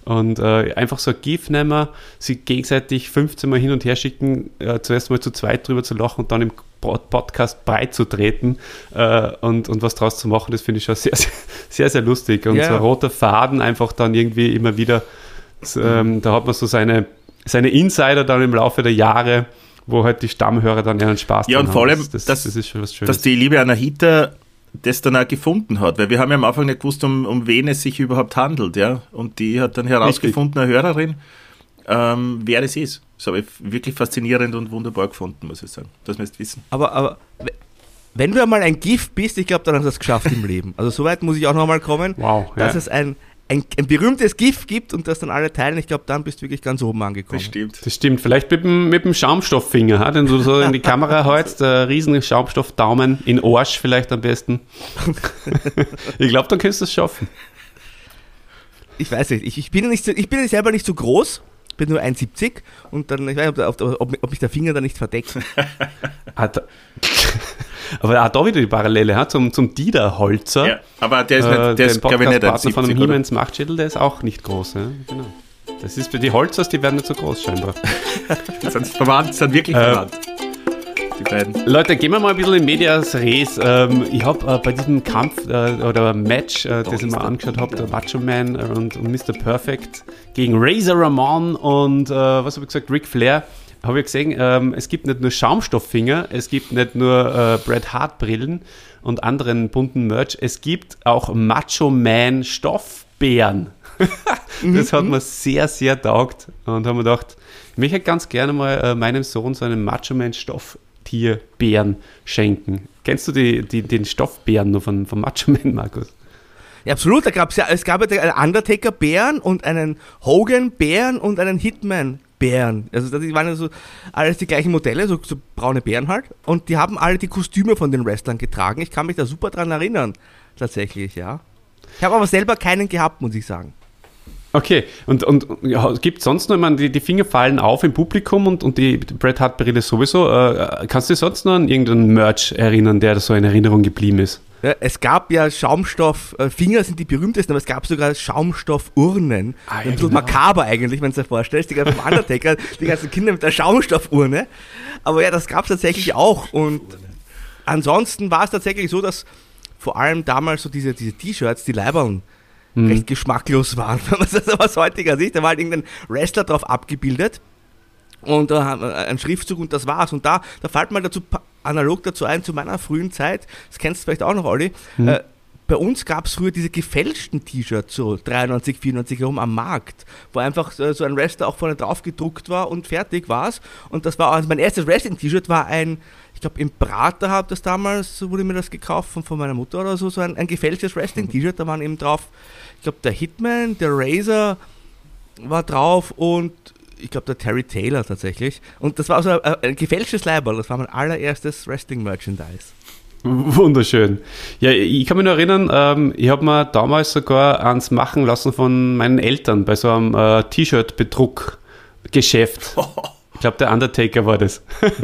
Und äh, einfach so ein GIF nehmen, sie gegenseitig 15 Mal hin und her schicken, äh, zuerst mal zu zweit drüber zu lachen und dann im Podcast beizutreten äh, und, und was draus zu machen, das finde ich schon sehr, sehr, sehr, sehr lustig. Und yeah. so ein roter Faden einfach dann irgendwie immer wieder, ähm, da hat man so seine, seine Insider dann im Laufe der Jahre, wo halt die Stammhörer dann ihren Spaß Ja, und vor allem, das, das, das, ist schon was Schönes. dass die liebe Anahita das dann auch gefunden hat, weil wir haben ja am Anfang nicht gewusst, um, um wen es sich überhaupt handelt, ja. Und die hat dann herausgefunden, eine Hörerin, ähm, wer das ist. Das habe ich wirklich faszinierend und wunderbar gefunden, muss ich sagen. Das müsst wissen. Aber, aber wenn du einmal ein Gift bist, ich glaube, dann hast du es geschafft im Leben. Also soweit muss ich auch nochmal kommen, wow, dass ja. es ein, ein, ein, berühmtes GIF gibt und das dann alle teilen, ich glaube, dann bist du wirklich ganz oben angekommen. Das stimmt. Das stimmt. Vielleicht mit dem, mit dem Schaumstofffinger, ha? den du so in die Kamera hältst, der riesen Schaumstoffdaumen in Arsch vielleicht am besten. ich glaube, dann kannst du es schaffen. Ich weiß nicht, ich, ich, bin nicht so, ich bin selber nicht so groß, bin nur 1,70 und dann, ich weiß nicht, ob, ob, ob, mich der Finger da nicht verdeckt. Aber auch da wieder die Parallele ha, zum, zum Dieter Holzer. Ja, aber der ist nicht, der, der ist, glaube ich, nicht ein 70, von einem Hiemens Machtschädel, der ist auch nicht groß. Ja? Genau. Das ist für die Holzers, die werden nicht so groß scheinbar. sind verwandt, sind wirklich äh, verwandt. Die beiden. Leute, gehen wir mal ein bisschen in Medias Res. Ähm, ich habe äh, bei diesem Kampf äh, oder Match, äh, das ich mir angeschaut habe, der Macho Man und, und Mr. Perfect gegen Razor Ramon und äh, was habe ich gesagt, Ric Flair habe ich gesehen, ähm, es gibt nicht nur Schaumstofffinger, es gibt nicht nur äh, Bret Hart Brillen und anderen bunten Merch, es gibt auch Macho Man Stoffbären. das hat mhm. mir sehr, sehr taugt und haben mir gedacht, ich möchte ganz gerne mal äh, meinem Sohn so einen Macho Man Stofftierbären schenken. Kennst du die, die, den Stoffbären nur von, von Macho Man, Markus? Ja, absolut. Da gab's ja, es gab ja einen Undertaker-Bären und einen Hogan-Bären und einen Hitman Bären. Also das waren ja so alles die gleichen Modelle, so, so, braune Bären halt. Und die haben alle die Kostüme von den Wrestlern getragen. Ich kann mich da super dran erinnern, tatsächlich, ja. Ich habe aber selber keinen gehabt, muss ich sagen. Okay, und, und ja, gibt es sonst noch, ich meine, die, die Finger fallen auf im Publikum und, und die Bret Hart Brille sowieso. Äh, kannst du dich sonst noch an irgendeinen Merch erinnern, der so in Erinnerung geblieben ist? Ja, es gab ja Schaumstoff, äh, Finger sind die berühmtesten, aber es gab sogar Schaumstoffurnen. Ah, ja, ein bisschen genau. makaber eigentlich, wenn du dir vorstellst. Die ganzen Undertaker, die ganzen Kinder mit der Schaumstoffurne. Aber ja, das gab es tatsächlich auch. Und ansonsten war es tatsächlich so, dass vor allem damals so diese, T-Shirts, die Leibern, hm. recht geschmacklos waren, wenn man das aus heutiger Sicht. Da war halt irgendein Wrestler drauf abgebildet und äh, ein Schriftzug und das war's. Und da, da fällt mal dazu analog dazu ein, zu meiner frühen Zeit, das kennst du vielleicht auch noch, Olli, hm. äh, bei uns gab es früher diese gefälschten T-Shirts, so 93, 94 herum am Markt, wo einfach so ein Wrestler auch vorne drauf gedruckt war und fertig war's. Und das war also mein erstes Wrestling-T-Shirt war ein, glaube im Prater habe das damals, so wurde mir das gekauft von, von meiner Mutter oder so, so ein, ein gefälschtes Wrestling-T-Shirt, da waren eben drauf, ich glaube der Hitman, der Razor war drauf und ich glaube, der Terry Taylor tatsächlich. Und das war also ein, ein gefälschtes Leiberl. Das war mein allererstes Wrestling-Merchandise. Wunderschön. Ja, ich kann mich noch erinnern, ähm, ich habe mir damals sogar eins machen lassen von meinen Eltern bei so einem äh, T-Shirt-Betrug-Geschäft. Ich glaube, der Undertaker war das.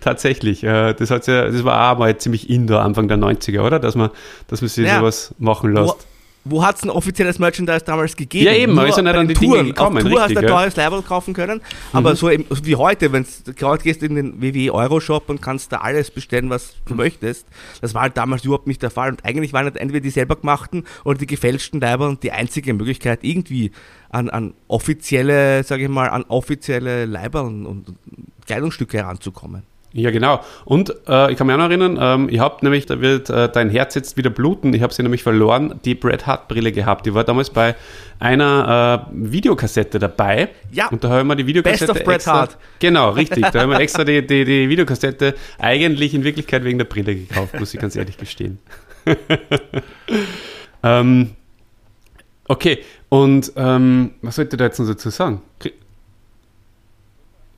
Tatsächlich. Äh, das, hat's ja, das war auch mal ziemlich indoor, Anfang der 90er, oder? Dass man, dass man sich ja. sowas machen lässt wo hat es ein offizielles Merchandise damals gegeben? Ja, eben, man ist ja nicht an die Touren. Dinge gekommen. Auf Tour richtig, hast du ein teures Level kaufen können, aber mhm. so eben, wie heute, wenn du gerade gehst in den WWE Euro-Shop und kannst da alles bestellen, was du mhm. möchtest, das war halt damals überhaupt nicht der Fall und eigentlich waren halt entweder die selber gemachten oder die gefälschten Leiber die einzige Möglichkeit, irgendwie an, an offizielle, sage ich mal, an offizielle Leiber und, und Kleidungsstücke heranzukommen. Ja, genau. Und äh, ich kann mich auch noch erinnern, ähm, ich habe nämlich, da wird äh, dein Herz jetzt wieder bluten, ich habe sie nämlich verloren, die Bret Hart Brille gehabt. Die war damals bei einer äh, Videokassette dabei. Ja. Und da haben wir die Videokassette. Best of Bret extra, Hart. Genau, richtig. Da haben wir extra die, die, die Videokassette eigentlich in Wirklichkeit wegen der Brille gekauft, muss ich ganz ehrlich gestehen. ähm, okay, und ähm, was sollte da jetzt noch dazu sagen?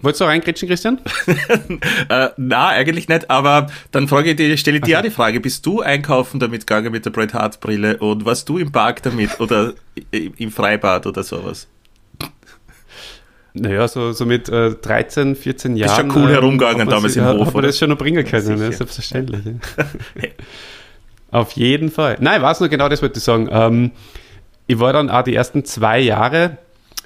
Wolltest du reingrätschen, Christian? Äh, na, eigentlich nicht, aber dann frage ich dir, stelle ich dir auch die Frage, bist du einkaufen damit gegangen mit der Bret Hart Brille und warst du im Park damit oder im Freibad oder sowas? Naja, so, so mit äh, 13, 14 Jahren. Bist schon cool ähm, herumgegangen hat man damals sich- im hat Hof, man oder? das schon noch bringen können, ne? Sicher. selbstverständlich. Ja. Auf jeden Fall. Nein, war es nur genau das, wollte ich sagen. Ähm, ich war dann auch die ersten zwei Jahre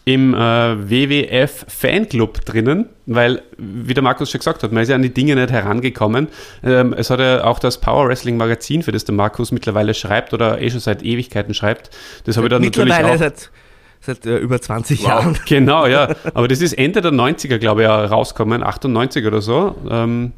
im äh, WWF Fanclub drinnen, weil, wie der Markus schon gesagt hat, man ist ja an die Dinge nicht herangekommen. Ähm, es hat ja auch das Power Wrestling Magazin, für das der Markus mittlerweile schreibt oder eh schon seit Ewigkeiten schreibt. Das habe ich dann natürlich Mittlerweile auch. seit, seit äh, über 20 Wow. Jahren. Genau, ja. Aber das ist Ende der 90er, glaube ich, ja, rausgekommen, 98 oder so. Ähm,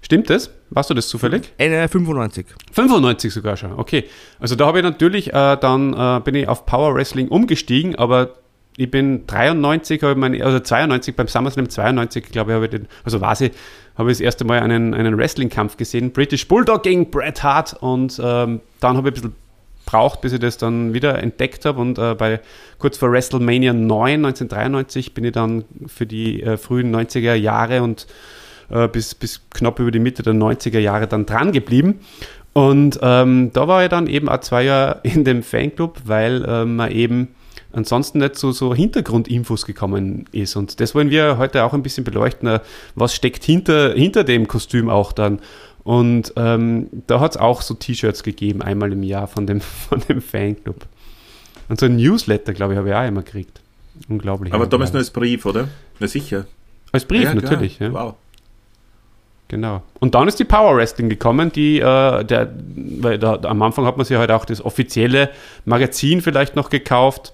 stimmt das? Warst du das zufällig? Äh, 95. 95 sogar schon, okay. Also da habe ich natürlich äh, dann äh, bin ich auf Power Wrestling umgestiegen, aber ich bin 93, habe mein, also 92 beim SummerSlam 92, glaube ich, habe ich den, also war habe ich das erste Mal einen, einen Wrestling-Kampf gesehen, British Bulldog gegen Bret Hart und ähm, dann habe ich ein bisschen braucht, bis ich das dann wieder entdeckt habe und äh, bei kurz vor WrestleMania 9 1993 bin ich dann für die äh, frühen 90er Jahre und äh, bis, bis knapp über die Mitte der 90er Jahre dann dran geblieben. Und ähm, da war ich dann eben auch zwei Jahre in dem Fanclub, weil äh, man eben ansonsten nicht zu so Hintergrundinfos gekommen ist. Und das wollen wir heute auch ein bisschen beleuchten. Was steckt hinter, hinter dem Kostüm auch dann? Und ähm, da hat es auch so T-Shirts gegeben, einmal im Jahr von dem, von dem Fanclub. Und so ein Newsletter, glaube ich, habe ich auch immer gekriegt. Unglaublich. Aber damals nur als Brief, oder? Na sicher. Als Brief, Ja, natürlich. Ja. Wow. Genau. Und dann ist die Power Wrestling gekommen, die, äh, der, weil da, am Anfang hat man sich halt auch das offizielle Magazin vielleicht noch gekauft.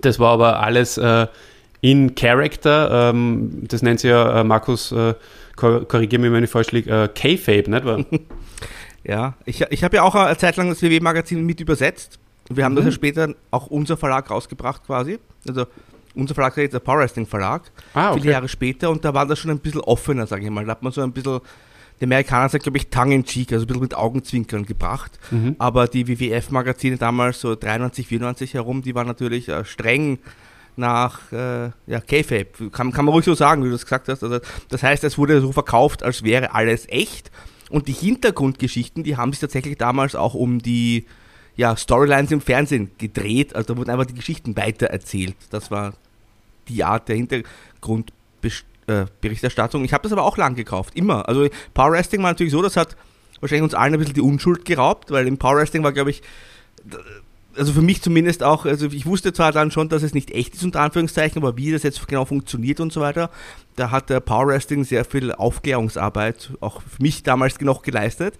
Das war aber alles äh, in Character. Ähm, das nennt sich ja, äh, Markus, äh, kor korrigiere mich, wenn ich falsch liege, äh, K-Fape, nicht wahr? Ja, ich, ich habe ja auch eine Zeit lang das WW-Magazin mit übersetzt. Wir haben das Mhm. ja später auch unser Verlag rausgebracht quasi. Also unser Verlag ist jetzt der Power Wrestling Verlag. Ah, Viele Jahre später und da war das schon ein bisschen offener, sage ich mal. Da hat man so ein bisschen, die Amerikaner sagt, glaube ich, tongue in cheek, also ein bisschen mit Augenzwinkern gebracht. Mhm. Aber die WWF-Magazine damals, so 93, 94 herum, die waren natürlich äh, streng nach äh, ja, K-Fape. Kann, kann man ruhig so sagen, wie du das gesagt hast. Also, das heißt, es wurde so verkauft, als wäre alles echt. Und die Hintergrundgeschichten, die haben sich tatsächlich damals auch um die ja, Storylines im Fernsehen gedreht. Also da wurden einfach die Geschichten weitererzählt. Das war die Art der Hintergrundberichterstattung. Ich habe das aber auch lang gekauft, immer. Also Power Wrestling war natürlich so, das hat wahrscheinlich uns allen ein bisschen die Unschuld geraubt, weil im Power Wrestling war, glaube ich, also für mich zumindest auch, also ich wusste zwar dann schon, dass es nicht echt ist, unter Anführungszeichen, aber wie das jetzt genau funktioniert und so weiter, da hat der Power Wrestling sehr viel Aufklärungsarbeit auch für mich damals noch geleistet.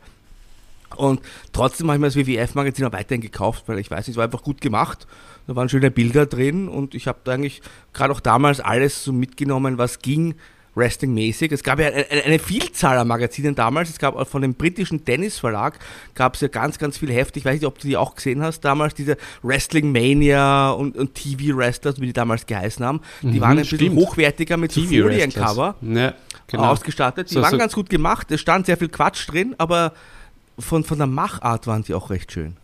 Und trotzdem habe ich mir das WWF-Magazin auch weiterhin gekauft, weil ich weiß, es war einfach gut gemacht. Da waren schöne Bilder drin und ich habe da eigentlich gerade auch damals alles so mitgenommen, was ging, Wrestling-mäßig. Es gab ja eine, eine Vielzahl an Magazinen damals. Es gab auch von dem britischen Tennis-Verlag gab es ja ganz, ganz viele Hefte. Ich weiß nicht, ob du die auch gesehen hast damals, diese Wrestling Mania und, und TV Wrestlers, wie die damals geheißen haben. Die Mhm, waren ein bisschen stimmt. hochwertiger mit so Foliencover Ja, genau. ausgestattet. Die So- waren so- ganz gut gemacht. Es stand sehr viel Quatsch drin, aber von, von der Machart waren sie auch recht schön.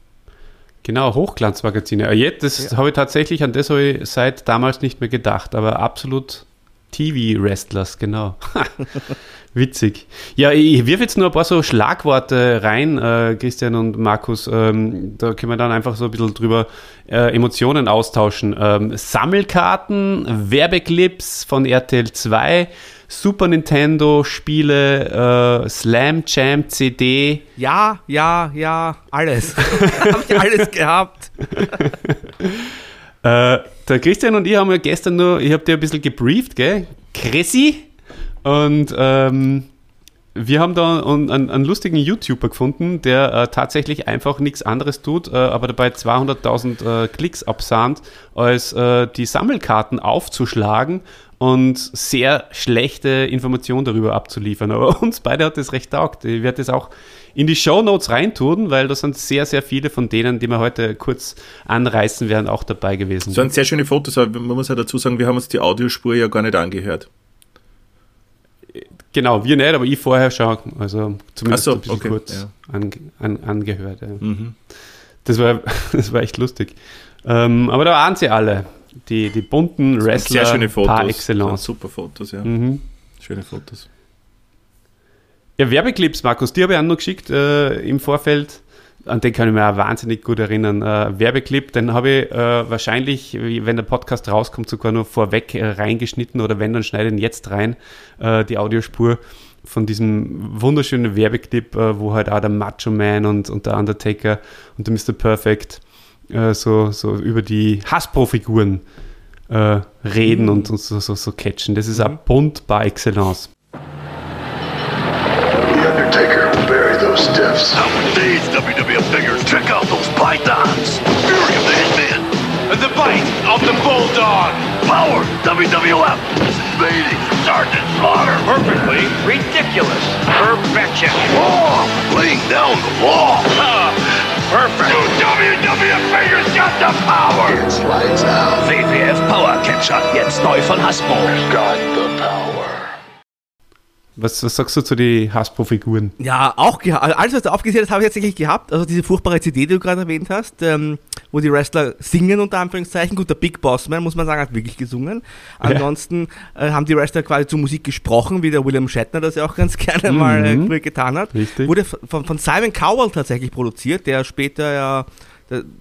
Genau, Hochglanzmagazine. Äh, Jetzt, das habe ich tatsächlich, an das habe ich seit damals nicht mehr gedacht, aber absolut TV-Wrestlers, genau. Witzig. Ja, ich wirf jetzt nur ein paar so Schlagworte rein, äh, Christian und Markus. Ähm, da können wir dann einfach so ein bisschen drüber äh, Emotionen austauschen. Ähm, Sammelkarten, Werbeclips von RTL 2, Super Nintendo Spiele, äh, Slam Jam CD, Ja, ja, ja, alles. Habe ich alles gehabt. Äh, der Christian und ich haben ja gestern nur, ich habe dir ein bisschen gebrieft, gell? Chrissy. Und ähm, wir haben da einen, einen, einen lustigen YouTuber gefunden, der äh, tatsächlich einfach nichts anderes tut, äh, aber dabei 200.000 äh, Klicks absahnt, als äh, die Sammelkarten aufzuschlagen und sehr schlechte Informationen darüber abzuliefern. Aber uns beide hat das recht taugt. Ich werde das auch in die Show Notes reintun, weil da sind sehr, sehr viele von denen, die wir heute kurz anreißen werden, auch dabei gewesen. Das waren sehr schöne Fotos, aber man muss ja dazu sagen, wir haben uns die Audiospur ja gar nicht angehört. Genau, wir nicht, aber ich vorher schon. Also zumindest so, ein bisschen okay, kurz ja. an, an, angehört. Ja. Mhm. Das, war, das war echt lustig. Ähm, aber da waren sie alle. Die, die bunten Wrestler Sehr schöne Fotos. par excellence. Super Fotos, ja. Mhm. Schöne Fotos. Ja, Werbeclips, Markus, die habe ich auch noch geschickt äh, im Vorfeld. An den kann ich mich auch wahnsinnig gut erinnern. Äh, Werbeclip, den habe ich äh, wahrscheinlich, wenn der Podcast rauskommt, sogar nur vorweg äh, reingeschnitten oder wenn, dann schneide ich ihn jetzt rein, äh, die Audiospur von diesem wunderschönen Werbeclip, äh, wo halt auch der Macho Man und, und der Undertaker und der Mr. Perfect äh, so, so über die Hasbro-Figuren äh, reden und, und so, so, so catchen. Das ist auch bunt par excellence. The Undertaker will bury those stiffs. Nowadays, WWF figures, check out those pythons. Fury of the Hitman. And the bite of the Bulldog. Power, WWF. Invading Sergeant Slaughter. Perfectly ridiculous. Perfection. Wrong. Laying down the law. Ah, perfect. WWF figures got the power. It's lights out. WWF Power Catcher. Jetzt neu von Hasbro. Got the power. Was, was sagst du zu den Hasbro-Figuren? Ja, auch also alles, was du aufgezählt hast, habe ich tatsächlich gehabt. Also diese furchtbare CD, die du gerade erwähnt hast, ähm, wo die Wrestler singen, unter Anführungszeichen. Gut, der Big Boss Man, muss man sagen, hat wirklich gesungen. Ansonsten äh, haben die Wrestler quasi zur Musik gesprochen, wie der William Shatner das ja auch ganz gerne mal äh, früher getan hat. Richtig. Wurde von, von Simon Cowell tatsächlich produziert, der später ja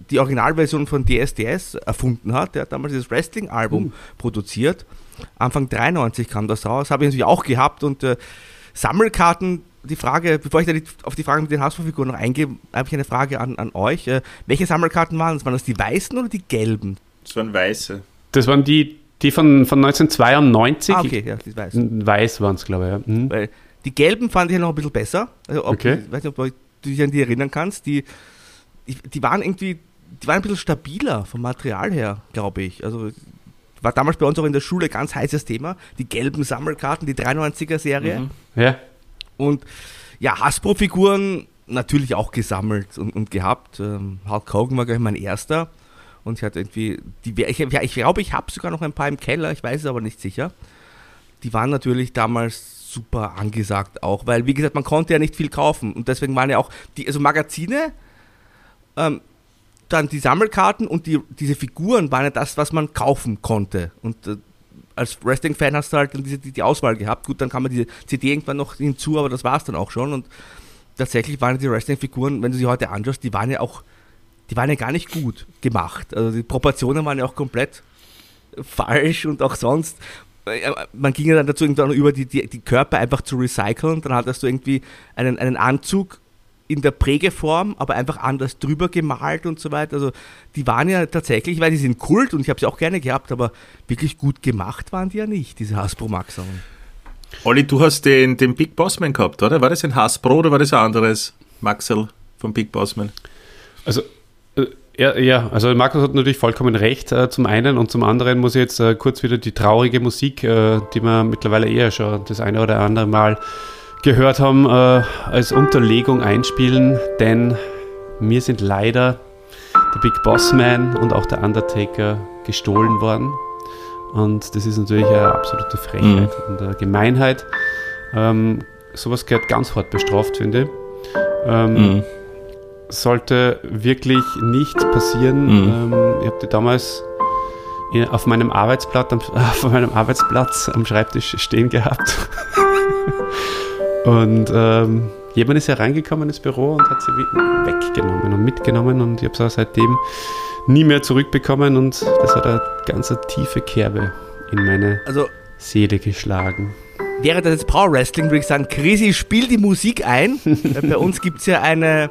die Originalversion von DSDS erfunden hat. Der hat damals dieses Wrestling-Album produziert. Anfang 93 kam das raus, habe ich natürlich auch gehabt und äh, Sammelkarten, die Frage, bevor ich da die, auf die Frage mit den Hausfiguren noch eingehe, habe ich eine Frage an, an euch. Äh, welche Sammelkarten waren das? Waren das die weißen oder die gelben? Das waren weiße. Das waren die, die von, von 1992. Ah, okay, ja, die weißen. Weiß waren es, glaube ich. Ja. Mhm. Weil die gelben fand ich ja noch ein bisschen besser. Also ob, Okay. Ich weiß nicht, ob du dich an die erinnern kannst. Die, die, die waren irgendwie, die waren ein bisschen stabiler vom Material her, glaube ich. Also war damals bei uns auch in der Schule ganz heißes Thema. Die gelben Sammelkarten, die 93er-Serie. Ja. Und ja, Hasbro-Figuren natürlich auch gesammelt und, und gehabt. Ähm, Hulk Hogan war, glaube ich, mein erster. Und ich hatte irgendwie, die, ich, ja, ich glaube, ich habe sogar noch ein paar im Keller, ich weiß es aber nicht sicher. Die waren natürlich damals super angesagt auch, weil, wie gesagt, man konnte ja nicht viel kaufen. Und deswegen waren ja auch die, also Magazine, ähm, dann die Sammelkarten und die, diese Figuren waren ja das, was man kaufen konnte. Und äh, als Wrestling-Fan hast du halt dann diese, die, die Auswahl gehabt. Gut, dann kam man diese CD irgendwann noch hinzu, aber das war es dann auch schon. Und tatsächlich waren die Wrestling-Figuren, wenn du sie heute anschaust, die waren ja auch, die waren ja gar nicht gut gemacht. Also die Proportionen waren ja auch komplett falsch und auch sonst. Äh, Man ging ja dann dazu irgendwann über die, die, die Körper einfach zu recyceln. Dann hattest du irgendwie einen, einen Anzug in der Prägeform, aber einfach anders drüber gemalt und so weiter. Also die waren ja tatsächlich, weil die sind Kult und ich habe sie auch gerne gehabt, aber wirklich gut gemacht waren die ja nicht, diese Hasbro Maxungen. Olli, du hast den, den Big Bossman gehabt, oder? War das ein Hasbro oder war das ein anderes Maxel vom Big Bossman? Also, äh, ja, ja, also Markus hat natürlich vollkommen recht, äh, zum einen und zum anderen muss ich jetzt äh, kurz wieder die traurige Musik, äh, die wir mittlerweile eher schon das eine oder andere Mal gehört haben, äh, als Unterlegung einspielen, denn mir sind leider der Big Boss Man und auch der Undertaker gestohlen worden. Und das ist natürlich eine absolute Frechheit und eine Gemeinheit. Ähm, sowas gehört ganz hart bestraft, finde ich. Ähm, sollte wirklich nicht passieren. Ähm, ich habe die damals in, auf, meinem Arbeitsplatz, am, auf meinem Arbeitsplatz am Schreibtisch stehen gehabt. und ähm, jemand ist hereingekommen ins Büro und hat sie weggenommen und mitgenommen und ich habe sie auch seitdem nie mehr zurückbekommen und das hat eine ganz tiefe Kerbe in meine Also Seele geschlagen. wäre das jetzt Power Wrestling, würde ich sagen, Chrissy, spiel die Musik ein. Bei uns gibt es ja eine,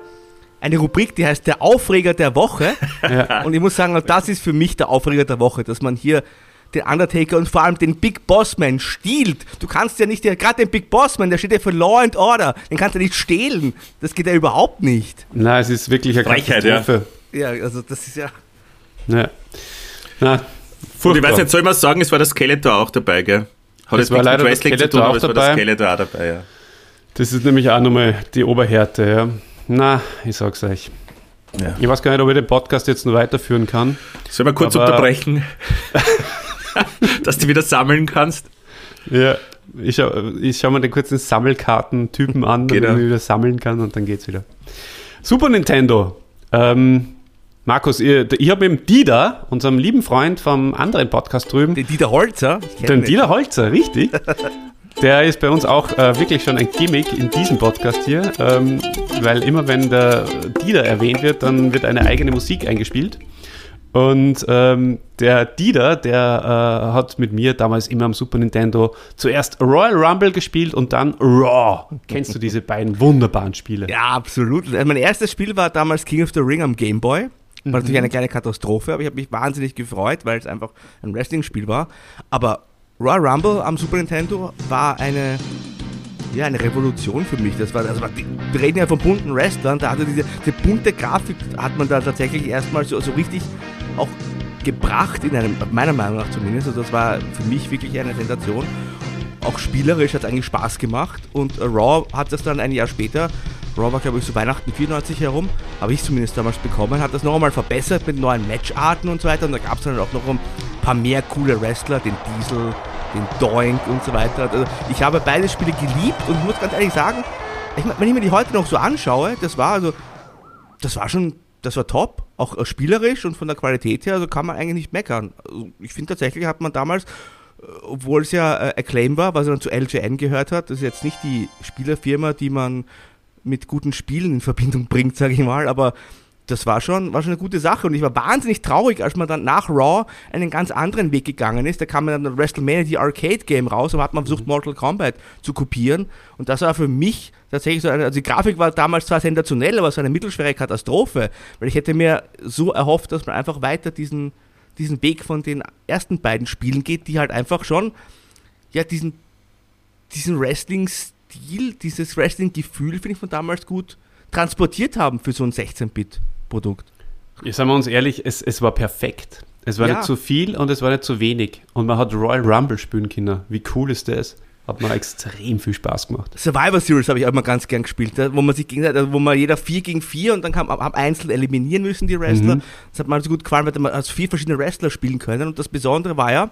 eine Rubrik, die heißt der Aufreger der Woche. Und ich muss sagen, das ist für mich der Aufreger der Woche, dass man hier den Undertaker und vor allem den Big Bossman stiehlt. Du kannst ja nicht, gerade den Big Bossman, der steht ja für Law and Order, den kannst du nicht stehlen. Das geht ja überhaupt nicht. Na, es ist wirklich eine Frechheit, ja. Ja, also das ist ja... Ja. Na, Und ich weiß nicht, soll ich mal sagen, es war der Skeletor auch dabei, gell? Hat Es war leider zu Skeletor tun, auch dabei. der Skeletor auch dabei, ja. Das ist nämlich auch nochmal die Oberhärte, ja. Na, ich sag's euch. Ja. Ich weiß gar nicht, ob ich den Podcast jetzt noch weiterführen kann. Sollen wir kurz unterbrechen? dass du wieder sammeln kannst? Ja, ich ich schau mir den kurzen Sammelkarten-Typen an, damit Genau. ich wieder sammeln kann und dann geht's wieder. Super Nintendo. Ähm, Markus, ihr, ich habe mit dem Dieter, unserem lieben Freund vom anderen Podcast drüben, Den Dieter Holzer. den ihn Dieter Holzer, richtig. Der ist bei uns auch äh, wirklich schon ein Gimmick in diesem Podcast hier, ähm, weil immer wenn der Dieter erwähnt wird, dann wird eine eigene Musik eingespielt. Und ähm, der Dieter, der äh, hat mit mir damals immer am Super Nintendo zuerst Royal Rumble gespielt und dann Raw. Kennst du diese beiden wunderbaren Spiele? Ja, absolut. Also Mein erstes Spiel war damals King of the Ring am Game Boy. War natürlich eine kleine Katastrophe, aber ich habe mich wahnsinnig gefreut, weil es einfach ein Wrestling-Spiel war. Aber Royal Rumble am Super Nintendo war eine, ja, eine Revolution für mich. Das war, also wir reden ja von bunten Wrestlern, da hatte diese, diese bunte Grafik hat man da tatsächlich erstmal so, so richtig auch gebracht, in einem, meiner Meinung nach zumindest. Also das war für mich wirklich eine Sensation. Auch spielerisch hat es eigentlich Spaß gemacht und äh, Raw hat das dann ein Jahr später, Raw war glaube ich so Weihnachten 94 herum, habe ich zumindest damals bekommen, hat das noch einmal verbessert mit neuen Matcharten und so weiter und da gab es dann auch noch ein paar mehr coole Wrestler, den Diesel, den Doink und so weiter. Also ich habe beide Spiele geliebt und ich muss ganz ehrlich sagen, ich, wenn ich mir die heute noch so anschaue, das war also, das war schon, das war top, auch äh, spielerisch und von der Qualität her, also kann man eigentlich nicht meckern. Also ich finde tatsächlich hat man damals obwohl es ja äh, Acclaim war, was dann zu LJN gehört hat, das ist jetzt nicht die Spielerfirma, die man mit guten Spielen in Verbindung bringt, sage ich mal, aber das war schon, war schon eine gute Sache. Und ich war wahnsinnig traurig, als man dann nach Raw einen ganz anderen Weg gegangen ist. Da kam dann das WrestleMania, die Arcade-Game raus und hat man versucht, Mortal Kombat zu kopieren. Und das war für mich tatsächlich so eine, also die Grafik war damals zwar sensationell, aber so eine mittelschwere Katastrophe, weil ich hätte mir so erhofft, dass man einfach weiter diesen, diesen Weg von den ersten beiden Spielen geht, die halt einfach schon, ja, diesen, diesen Wrestling-Stil, dieses Wrestling-Gefühl, finde ich, von damals gut transportiert haben für so ein 16-Bit-Produkt. Ich sage mal uns ehrlich, es, es war perfekt. Es war Ja. nicht zu viel und es war nicht zu wenig. Und man hat Royal Rumble spielen können. Wie cool ist das? Hat mir extrem viel Spaß gemacht. Survivor Series habe ich auch immer ganz gern gespielt, wo man sich gegenseitig, also wo man jeder 4 gegen 4 und dann kam ab, ab einzeln eliminieren müssen die Wrestler. Das hat mir so gut gefallen, weil man als vier verschiedene Wrestler spielen können und das Besondere war ja,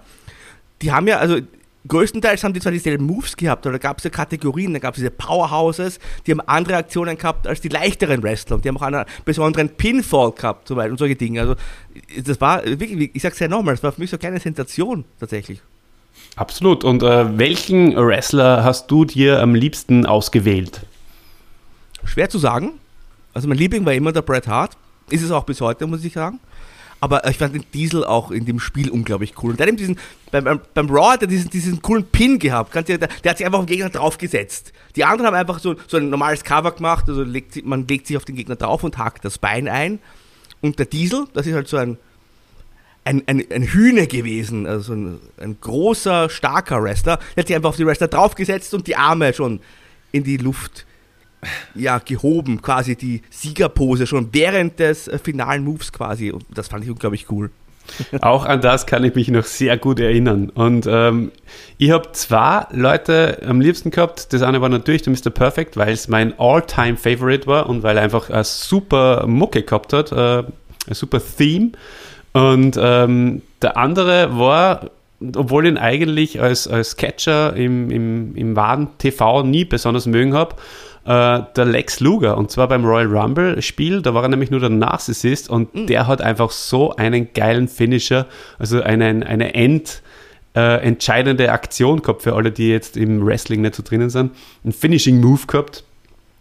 die haben ja, also größtenteils haben die zwar dieselben Moves gehabt, aber da gab es ja Kategorien, da gab es diese Powerhouses, die haben andere Aktionen gehabt als die leichteren Wrestler und die haben auch einen besonderen Pinfall gehabt zum Beispiel und solche Dinge. Also das war wirklich, ich sag's ja nochmal, das war für mich so eine kleine Sensation tatsächlich. Absolut. Und äh, welchen Wrestler hast du dir am liebsten ausgewählt? Schwer zu sagen. Also mein Liebling war immer der Bret Hart. Ist es auch bis heute, muss ich sagen. Aber ich fand den Diesel auch in dem Spiel unglaublich cool. Und der hat diesen, beim, beim, Raw hat er diesen, diesen coolen Pin gehabt. Der, der hat sich einfach auf den Gegner draufgesetzt. Die anderen haben einfach so, so ein normales Cover gemacht. Also legt, man legt sich auf den Gegner drauf und hakt das Bein ein. Und der Diesel, das ist halt so ein, ein, ein, ein Hühner gewesen. Also ein, ein großer, starker Wrestler. Der hat sich einfach auf die Wrestler draufgesetzt und die Arme schon in die Luft ja, gehoben, quasi die Siegerpose schon während des äh, finalen Moves quasi. Und das fand ich unglaublich cool. Auch an das kann ich mich noch sehr gut erinnern. Und ähm, ich habe zwei Leute am liebsten gehabt. Das eine war natürlich der Mr. Perfect, weil es mein All-Time-Favorite war und weil er einfach eine super Mucke gehabt hat, äh, ein super Theme. Und ähm, der andere war, obwohl ich ihn eigentlich als, als Catcher im, im, im wahren TV nie besonders mögen habe, äh, der Lex Luger. Und zwar beim Royal Rumble-Spiel, da war er nämlich nur der Narcissist und der hat einfach so einen geilen Finisher, also einen, eine End- äh, entscheidende Aktion gehabt für alle, die jetzt im Wrestling nicht so drinnen sind. Ein Finishing Move gehabt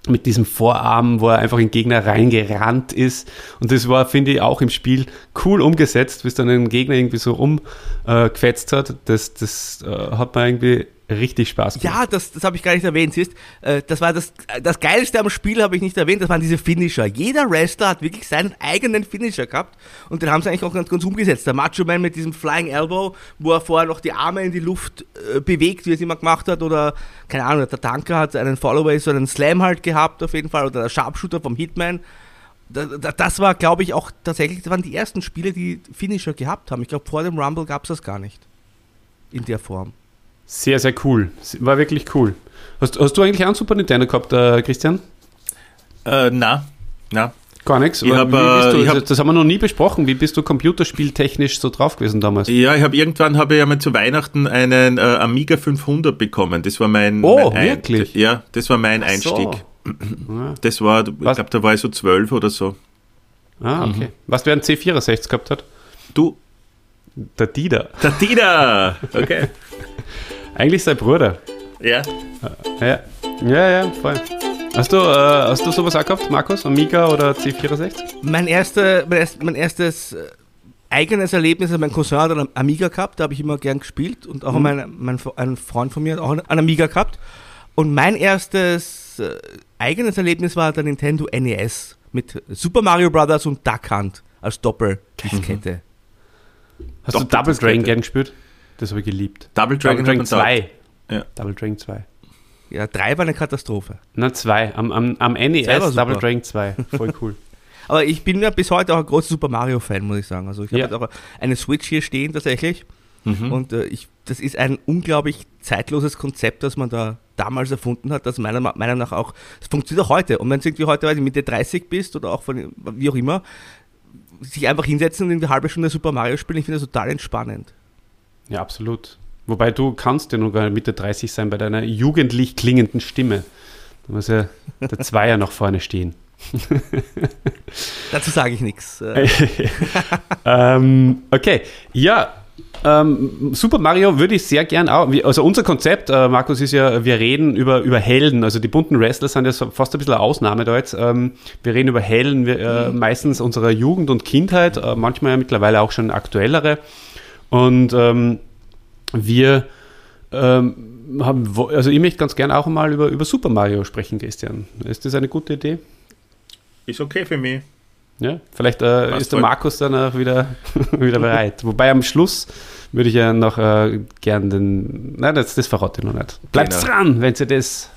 mit diesem Vorarm, wo er einfach in den Gegner reingerannt ist. Und das war, finde ich, auch im Spiel cool umgesetzt, bis dann ein Gegner irgendwie so umgefetzt hat. Das, das äh, hat mir irgendwie richtig Spaß gemacht. Ja, das, das habe ich gar nicht erwähnt. Siehst, äh, das war das, das Geilste am Spiel, habe ich nicht erwähnt, das waren diese Finisher. Jeder Wrestler hat wirklich seinen eigenen Finisher gehabt und den haben sie eigentlich auch ganz, ganz umgesetzt. Der Macho Man mit diesem Flying Elbow, wo er vorher noch die Arme in die Luft äh, bewegt, wie er es immer gemacht hat, oder keine Ahnung, der Tanker hat einen Followaway, so einen Slam halt gehabt auf jeden Fall, oder der Sharpshooter vom Hitman. da, da, das war, glaube ich, auch tatsächlich, das waren die ersten Spiele, die Finisher gehabt haben. Ich glaube, vor dem Rumble gab es das gar nicht. In der Form. Sehr, sehr cool. War wirklich cool. Hast, hast du eigentlich einen Super Nintendo gehabt, äh, Christian? Äh, na, na. Gar nichts. Ich hab, äh, du, ich hab- das haben wir noch nie besprochen. Wie bist du computerspieltechnisch so drauf gewesen damals? Ja, ich habe irgendwann habe ich ja mal zu Weihnachten einen äh, Amiga 500 bekommen. Das war mein, Oh, mein wirklich? ja, das war mein So. Einstieg. Das war, ich glaube, da war ich so zwölf oder so. Ah, okay. Was wer einen C64 gehabt hat? Du, Der Dieter. der Dieter! Okay. Eigentlich sein Bruder. ja. Ja, ja, ja, voll. Hast du, äh, hast du sowas auch gehabt, Markus? Amiga oder C64? Mein, erste, mein, erst, mein erstes äh, eigenes Erlebnis, also mein Cousin hat einen Amiga gehabt, da habe ich immer gern gespielt und auch mein, mein, ein Freund von mir hat auch einen Amiga gehabt. Und mein erstes äh, eigenes Erlebnis war der Nintendo NES mit Super Mario Bros. und Duck Hunt als Doppeldiskette. Hast du Doppelt Double Dragon gern gespielt? Das habe ich geliebt. Double Dragon, Double Dragon hat man 2. Ja. Double Dragon 2. Ja, drei war eine Katastrophe. Na, 2. Am, am, am NES. Double Dragon 2. Voll cool. Aber ich bin ja bis heute auch ein großer Super Mario-Fan, muss ich sagen. Also ich habe Ja. jetzt auch eine Switch hier stehen tatsächlich. Und äh, ich, das ist ein unglaublich zeitloses Konzept, das man da damals erfunden hat, das meiner Meinung nach auch, das funktioniert auch heute. Und wenn du irgendwie heute weiß ich, Mitte 30 bist oder auch von, wie auch immer, sich einfach hinsetzen und in eine halbe Stunde Super Mario spielen, ich finde das total entspannend. Ja, absolut. Wobei du kannst ja nicht Mitte 30 sein bei deiner jugendlich klingenden Stimme. Da muss ja der Zweier noch vorne stehen. Dazu sage ich nichts. Äh, ähm, okay, ja. Ähm, Super Mario würde ich sehr gern auch. Also unser Konzept, äh, Markus, ist ja, wir reden über, über Helden. Also die bunten Wrestler sind ja so fast ein bisschen eine Ausnahme da jetzt. Ähm, wir reden über Helden, wir, äh, meistens unserer Jugend und Kindheit, äh, manchmal ja mittlerweile auch schon aktuellere. Und ähm, wir ähm, haben, also ich möchte ganz gern auch mal über, über Super Mario sprechen, Christian. Ist das eine gute Idee? Ist okay für mich. Ja, vielleicht äh, ist der. Markus dann auch wieder, wieder bereit. Wobei am Schluss würde ich ja noch äh, gern den. Nein, das, das verrate ich noch nicht. Bleibt Genau. dran, wenn ihr das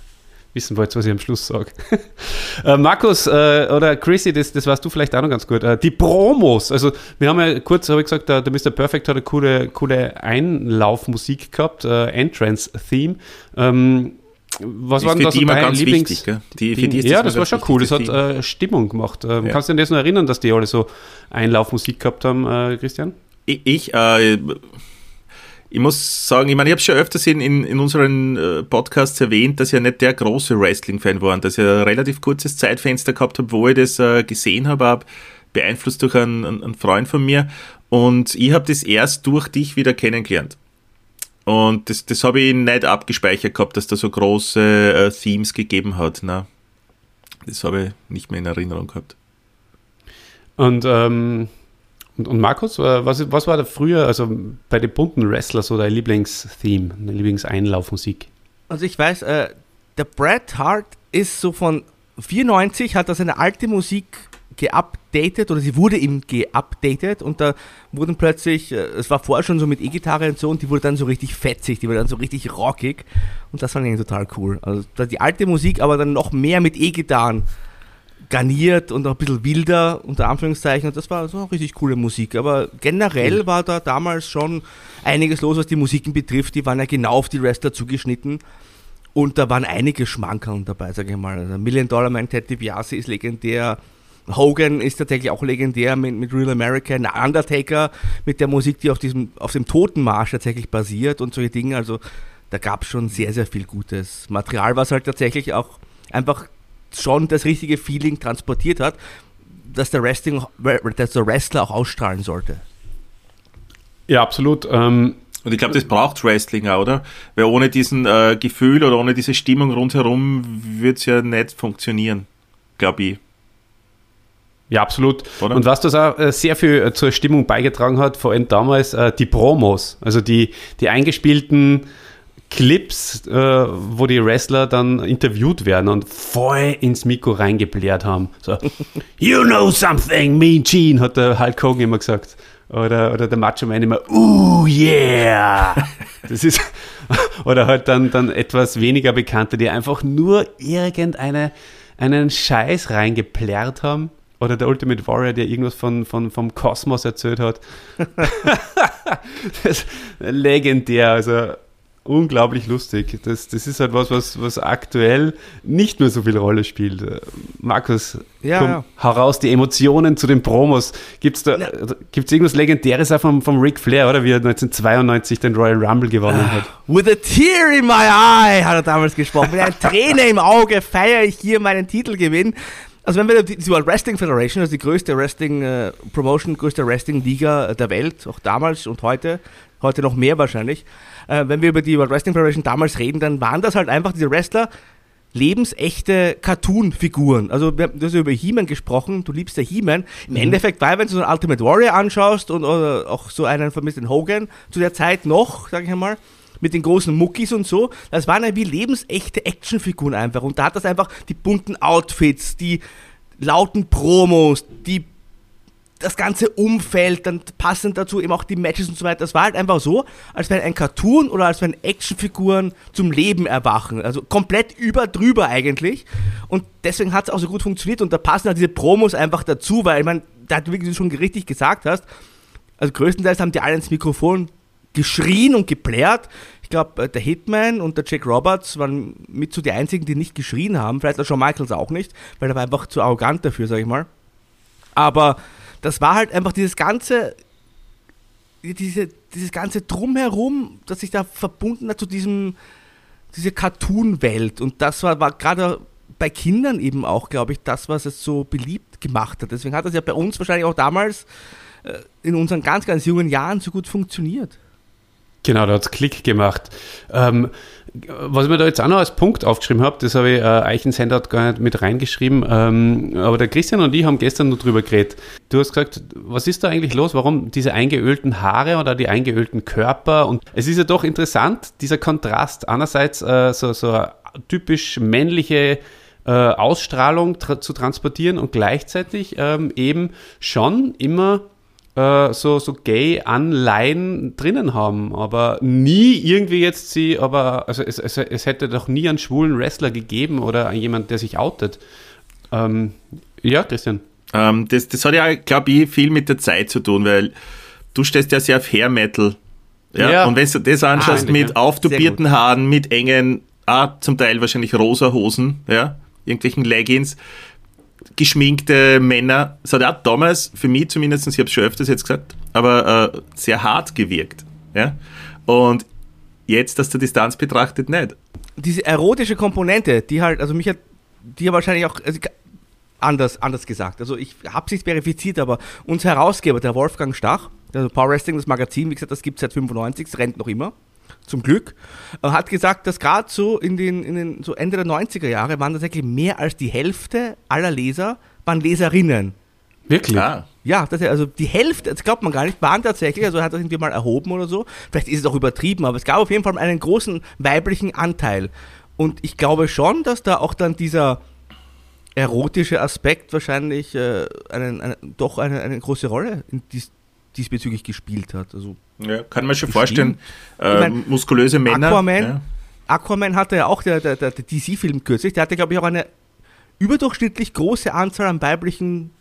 wissen wollt, was ich am Schluss sage. äh, Markus äh, oder Chrissy, das, das weißt du vielleicht auch noch ganz gut. Äh, die Promos. Also, wir haben ja kurz, habe ich gesagt, der, der Mr. Perfect hat eine coole, coole Einlaufmusik gehabt, äh, Entrance-Theme. Ähm, was war denn für da so die immer dein ganz Lieblings... wichtig, gell? Die- für die ist ja, das das war das schon cool. Das hat äh, Stimmung gemacht. Ähm, Ja. Kannst du dich an das noch erinnern, dass die alle so Einlaufmusik gehabt haben, äh, Christian? Ich, ich, äh, ich muss sagen, ich meine, ich habe schon öfters in, in, unseren äh, Podcasts erwähnt, dass ich ja nicht der große Wrestling-Fan war und dass ich ein relativ kurzes Zeitfenster gehabt habe, wo ich das äh, gesehen habe, beeinflusst durch einen, einen Freund von mir. Und ich habe das erst durch dich wieder kennengelernt. Und das, das habe ich nicht abgespeichert gehabt, dass da so große äh, Themes gegeben hat. Na, das habe ich nicht mehr in Erinnerung gehabt. Und, ähm, und, und Markus, äh, was, was war da früher, also bei den bunten Wrestlern so dein Lieblingstheme, deine Lieblingseinlaufmusik? Also ich weiß, äh, der Bret Hart ist so von 94, hat er seine alte Musik geupdatet oder sie wurde ihm geupdatet und da wurden plötzlich, äh, es war vorher schon so mit E-Gitarre und so und die wurde dann so richtig fetzig, die wurde dann so richtig rockig und das fand ich total cool. Also die alte Musik, aber dann noch mehr mit E-Gitarren garniert und auch ein bisschen wilder, unter Anführungszeichen. Und das war so eine richtig coole Musik. Aber generell war da damals schon einiges los, was die Musiken betrifft. Die waren ja genau auf die Wrestler zugeschnitten. Und da waren einige Schmankerl dabei, sage ich mal. Also Million Dollar Man Ted DiBiase ist legendär. Hogan ist tatsächlich auch legendär mit, mit Real America. Ein Undertaker mit der Musik, die auf, diesem, auf dem Totenmarsch tatsächlich basiert und solche Dinge. Also da gab es schon sehr, sehr viel gutes Material, was halt tatsächlich auch einfach schon das richtige Feeling transportiert hat, dass der, Wrestling, dass der Wrestler auch ausstrahlen sollte. Ja, absolut. Ähm, Und ich glaube, das braucht Wrestling auch, oder? Weil ohne diesen äh, Gefühl oder ohne diese Stimmung rundherum wird es ja nicht funktionieren, glaube ich. Ja, absolut. Oder? Und was das auch äh, sehr viel äh, zur Stimmung beigetragen hat, vor allem damals, äh, die Promos, also die, die eingespielten Clips, äh, wo die Wrestler dann interviewt werden und voll ins Mikro reingeblärt haben. So, you know something, Mean Gene, hat der Hulk Hogan immer gesagt. Oder, oder der Macho Man immer, ooh yeah. Das ist, oder halt dann, dann etwas weniger Bekannte, die einfach nur irgendeine, einen Scheiß reingeplärrt haben. oder der Ultimate Warrior, der irgendwas von, von, vom Kosmos erzählt hat. das legendär, also unglaublich lustig. Das, das ist halt was, was, was aktuell nicht mehr so viel Rolle spielt. Äh, Markus, Ja, komm, ja. hau raus die Emotionen zu den Promos. Gibt es da gibt's irgendwas Legendäres auch vom, vom Ric Flair, oder wie er 1992 den Royal Rumble gewonnen hat? With a tear in my eye, hat er damals gesprochen. Mit einer Träne im Auge feiere ich hier meinen Titelgewinn. Also wenn wir die die World Wrestling Federation, also die größte Wrestling äh, Promotion, größte Wrestling Liga der Welt, auch damals und heute, heute noch mehr wahrscheinlich, äh, wenn wir über die World Wrestling Federation damals reden, dann waren das halt einfach diese Wrestler, lebensechte Cartoon-Figuren. Also wir haben das über He-Man gesprochen, du liebst ja He-Man. Im Endeffekt, weil wenn du so einen Ultimate Warrior anschaust und oder auch so einen von Mr. Hogan zu der Zeit noch, sag ich einmal, mit den großen Muckis und so, das waren ja wie lebensechte Actionfiguren einfach. Und da hat das einfach die bunten Outfits, die lauten Promos, die das ganze Umfeld, dann passend dazu eben auch die Matches und so weiter. Das war halt einfach so, als wenn ein Cartoon oder als wenn Actionfiguren zum Leben erwachen. Also komplett über drüber eigentlich. Und deswegen hat es auch so gut funktioniert und da passen halt diese Promos einfach dazu, weil man, da wie du schon richtig gesagt hast, also größtenteils haben die alle ins Mikrofon geschrien und geplärt. Ich glaube, der Hitman und der Jack Roberts waren mit so die einzigen, die nicht geschrien haben. Vielleicht auch Shawn Michaels auch nicht, weil er war einfach zu arrogant dafür, sag ich mal. Aber das war halt einfach dieses ganze, diese, dieses ganze Drumherum, das sich da verbunden hat zu diesem, diese Cartoon-Welt. Und das war, war gerade bei Kindern eben auch, glaube ich, das, was es so beliebt gemacht hat. Deswegen hat das ja bei uns wahrscheinlich auch damals äh, in unseren ganz, ganz jungen Jahren so gut funktioniert. Genau, da hat es Klick gemacht. Ähm, was ich mir da jetzt auch noch als Punkt aufgeschrieben habe, das habe ich, äh, Eichens Handout gar nicht mit reingeschrieben, ähm, aber der Christian und ich haben gestern noch drüber geredet. Du hast gesagt, was ist da eigentlich los? Warum diese eingeölten Haare oder die eingeölten Körper? Und es ist ja doch interessant, dieser Kontrast. Einerseits äh, so, so typisch männliche äh, Ausstrahlung tra zu transportieren und gleichzeitig ähm, eben schon immer äh, so, so Gay-Anleihen drinnen haben, aber nie irgendwie jetzt sie, aber also es, es, es hätte doch nie einen schwulen Wrestler gegeben oder jemand, der sich outet. Ähm, ja, Christian. Ähm, das, das hat ja, glaube ich, viel mit der Zeit zu tun, weil du stehst ja sehr auf Hair Metal. Ja? Ja. Und wenn du das anschaust Ah, mit ja. auftupierten Haaren, mit engen, ah, zum Teil wahrscheinlich rosa Hosen, ja, irgendwelchen Leggings, geschminkte Männer, das hat auch damals, für mich zumindest, ich habe es schon öfters jetzt gesagt, aber äh, sehr hart gewirkt. Ja? Und jetzt, aus der Distanz betrachtet, nicht. Diese erotische Komponente, die halt, also mich hat, die ja wahrscheinlich auch, also anders, anders gesagt. Also ich habe es nicht verifiziert, aber unser Herausgeber, der Wolfgang Stach, also Power Wrestling, das Magazin, wie gesagt, das gibt es seit 95, es rennt noch immer, zum Glück, äh, hat gesagt, dass gerade so in den, in den so Ende der 90er Jahre waren tatsächlich mehr als die Hälfte aller Leser waren Leserinnen. Wirklich? Ah. Ja, das ist, also die Hälfte, das glaubt man gar nicht, waren tatsächlich, also er hat das irgendwie mal erhoben oder so. Vielleicht ist es auch übertrieben, aber es gab auf jeden Fall einen großen weiblichen Anteil. Und ich glaube schon, dass da auch dann dieser erotische Aspekt wahrscheinlich äh, einen, einen, doch eine, eine große Rolle in dies, diesbezüglich gespielt hat. Also Ja, kann man schon vorstellen. Äh, Ich mein, muskulöse Männer. Aquaman, ja. Aquaman hatte ja auch der, der, der, der DC-Film kürzlich, der hatte, glaube ich, auch eine überdurchschnittlich große Anzahl an weiblichen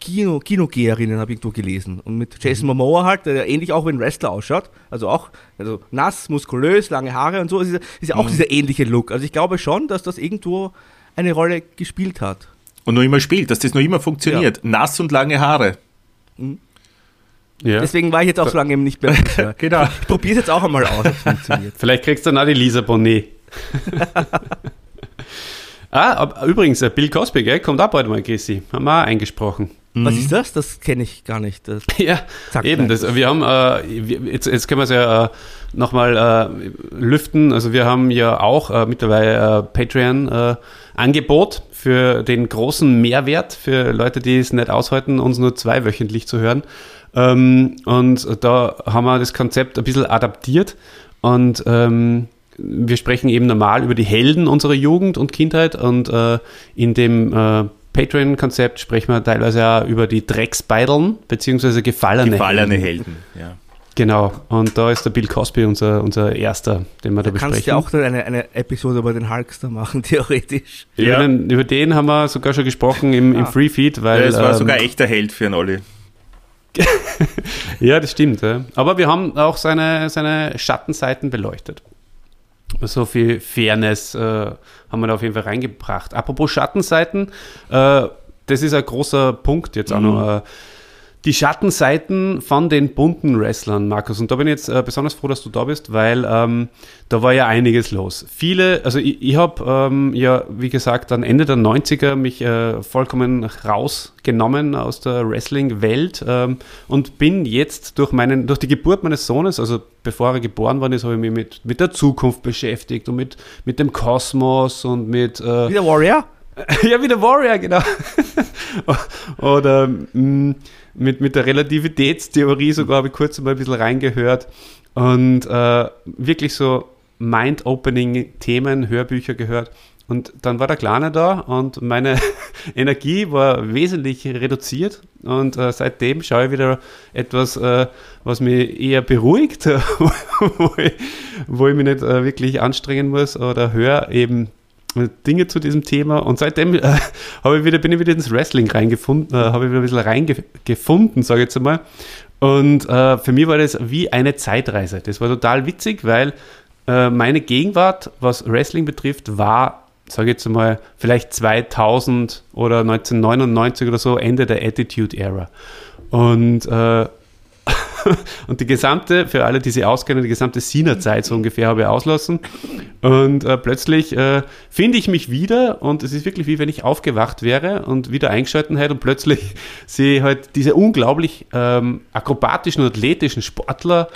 Kino, Kinogeherinnen, habe ich irgendwo gelesen. Und mit Jason Momoa halt, der ähnlich auch wie ein Wrestler ausschaut. Also auch also nass, muskulös, lange Haare und so. Ist, ja- ist ja auch dieser ähnliche Look. Also ich glaube schon, dass das irgendwo eine Rolle gespielt hat. Und noch immer spielt, dass das noch immer funktioniert. Nass und lange Haare. Ja. Deswegen war ich jetzt auch so lange eben nicht mehr. Genau. Ich probiere es jetzt auch einmal aus, ob es funktioniert. Vielleicht kriegst du dann auch die Lisa Bonet. ah, ab, übrigens, äh, Bill Cosby, gell, kommt auch bald mal, Chrissy. Haben wir auch eingesprochen. Was ist das? Das kenne ich gar nicht. Das, Ja, eben. Das, wir haben, äh, wir, jetzt, jetzt können wir es ja äh, nochmal äh, lüften. Also wir haben ja auch äh, mittlerweile äh, Patreon-Angebot für den großen Mehrwert für Leute, die es nicht aushalten, uns nur zweiwöchentlich zu hören. Ähm, und da haben wir das Konzept ein bisschen adaptiert und ähm, wir sprechen eben normal über die Helden unserer Jugend und Kindheit und äh, in dem äh, Patreon-Konzept sprechen wir teilweise auch über die Drecksbeideln beziehungsweise gefallene, Gefallene Helden. Helden. Ja. Genau, und da ist der Bill Cosby unser, unser erster, den wir da, Da kannst du besprechen. ja auch dann eine, eine Episode über den Hulkster machen, theoretisch. über, Ja. den, über den haben wir sogar schon gesprochen im, im Ah. Free Feed, weil. Ja, es war ähm, sogar echter Held für einen Olli. Ja, das stimmt. Ja. Aber wir haben auch seine, seine Schattenseiten beleuchtet. So viel Fairness äh, haben wir da auf jeden Fall reingebracht. Apropos Schattenseiten, äh, das ist ein großer Punkt jetzt auch noch. Äh, die Schattenseiten von den bunten Wrestlern, Markus. Und da bin ich jetzt äh, besonders froh, dass du da bist, weil ähm, da war ja einiges los. Viele, also ich, ich habe ähm, ja, wie gesagt, dann Ende der 90er mich äh, vollkommen rausgenommen aus der Wrestling-Welt ähm, und bin jetzt durch, meinen, durch die Geburt meines Sohnes, also bevor er geboren worden ist, habe ich mich mit, mit der Zukunft beschäftigt und mit, mit dem Kosmos und mit... Äh, Wie der Warrior? ja, wie der Warrior, genau. Oder mh, mit, mit der Relativitätstheorie sogar habe ich kurz mal ein bisschen reingehört. Und äh, wirklich so mind-opening-Themen, Hörbücher gehört. Und dann war der Kleine da und meine Energie war wesentlich reduziert. Und äh, seitdem schaue ich wieder etwas, äh, was mich eher beruhigt, wo, ich, wo ich mich nicht äh, wirklich anstrengen muss oder höre eben Dinge zu diesem Thema und seitdem äh, habe ich wieder, bin ich wieder ins Wrestling reingefunden, äh, habe ich wieder ein bisschen reingefunden, sage ich jetzt einmal. Und äh, für mich war das wie eine Zeitreise. Das war total witzig, weil äh, meine Gegenwart, was Wrestling betrifft, war, sage ich jetzt einmal, vielleicht 2000 oder 1999 oder so, Ende der Attitude Era. Und äh, und die gesamte, für alle, die sie auskennen, die gesamte Sina-Zeit so ungefähr habe ich auslassen. Und äh, plötzlich äh, finde ich mich wieder und es ist wirklich wie wenn ich aufgewacht wäre und wieder eingeschalten hätte und plötzlich sehe ich halt diese unglaublich ähm, akrobatischen und athletischen Sportler,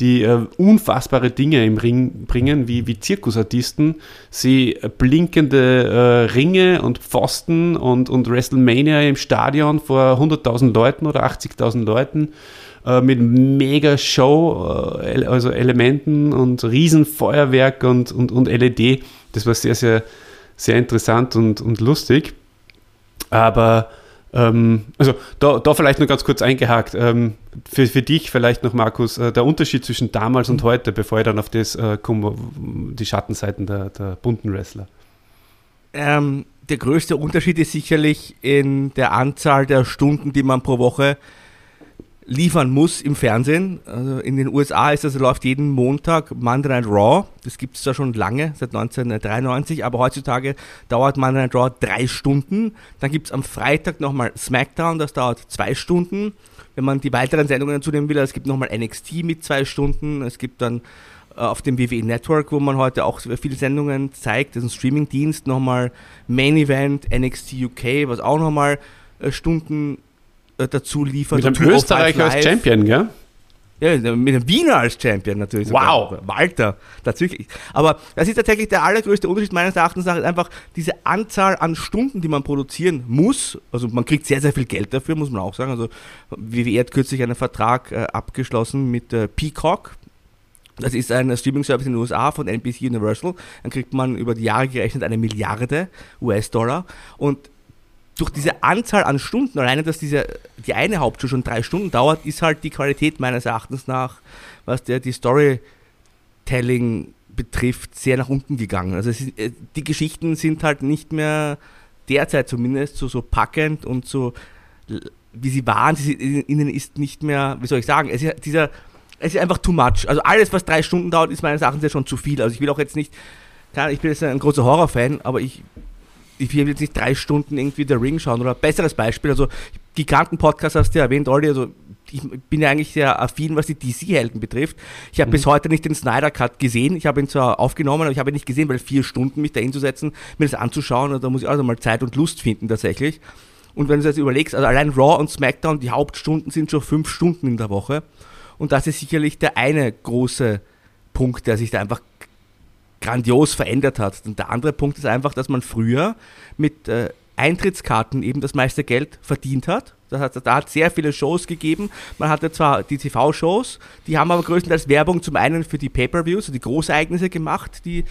die äh, unfassbare Dinge im Ring bringen, wie, wie Zirkusartisten. Sie blinkende äh, Ringe und Pfosten und, und WrestleMania im Stadion vor 100.000 Leuten oder 80.000 Leuten äh, mit mega Show, äh, also Elementen und Riesenfeuerwerk und, und, und LED. Das war sehr, sehr, sehr interessant und, und lustig. Aber ähm, also da, da vielleicht nur ganz kurz eingehakt. Ähm, für, für dich vielleicht noch, Markus, äh, der Unterschied zwischen damals und heute, bevor ich dann auf das äh, komme, die Schattenseiten der, der bunten Wrestler. Ähm, der größte Unterschied ist sicherlich in der Anzahl der Stunden, die man pro Woche liefern muss im Fernsehen. Also in den USA ist das, läuft jeden Montag Monday Night Raw. Das gibt es zwar schon lange, seit 1993, aber heutzutage dauert Monday Night Raw drei Stunden. Dann gibt es am Freitag nochmal SmackDown, das dauert zwei Stunden. Wenn man die weiteren Sendungen dazu nehmen will, es gibt nochmal NXT mit zwei Stunden. Es gibt dann äh, auf dem WWE Network, wo man heute auch viele Sendungen zeigt, das ist ein Streamingdienst, nochmal Main Event, NXT UK, was auch nochmal äh, Stunden dazu liefert. Mit einem 205 Österreicher als. Champion, gell? Ja, mit einem Wiener als Champion natürlich. Wow. Walter, tatsächlich. Aber das ist tatsächlich der allergrößte Unterschied meines Erachtens nach, ist einfach diese Anzahl an Stunden, die man produzieren muss. Also man kriegt sehr, sehr viel Geld dafür, muss man auch sagen. Also WWE hat kürzlich einen Vertrag äh, abgeschlossen mit äh, Peacock. Das ist ein Streaming-Service in den USA von NBC Universal. Dann kriegt man über die Jahre gerechnet eine Milliarde US-Dollar. Und durch diese Anzahl an Stunden, alleine dass diese, die eine Hauptshow schon drei Stunden dauert, ist halt die Qualität meines Erachtens nach, was der die Storytelling betrifft, sehr nach unten gegangen. Also ist, äh, die Geschichten sind halt nicht mehr derzeit zumindest so, so packend und so, wie sie waren. Sie, ihnen ist nicht mehr, wie soll ich sagen, es ist dieser, es ist einfach too much. Also alles, was drei Stunden dauert, ist meines Erachtens ja schon zu viel. Also ich will auch jetzt nicht, ich bin jetzt ein großer Horrorfan, aber ich ich will jetzt nicht drei Stunden irgendwie der Ring schauen oder besseres Beispiel, also Giganten-Podcast hast du ja erwähnt, Olli, also ich bin ja eigentlich sehr affin, was die DC-Helden betrifft. Ich habe bis heute nicht den Snyder Cut gesehen. Ich habe ihn zwar aufgenommen, aber ich habe ihn nicht gesehen, weil vier Stunden mich da hinzusetzen, mir das anzuschauen, also da muss ich also mal Zeit und Lust finden tatsächlich. Und wenn du jetzt überlegst, also allein Raw und SmackDown, die Hauptstunden sind schon fünf Stunden in der Woche. Und das ist sicherlich der eine große Punkt, der sich da einfach grandios verändert hat. Und der andere Punkt ist einfach, dass man früher mit äh, Eintrittskarten eben das meiste Geld verdient hat. Das hat, da hat sehr viele Shows gegeben. Man hatte zwar die TV-Shows, die haben aber größtenteils Werbung zum einen für die Pay-Per-Views, also die Großereignisse gemacht, die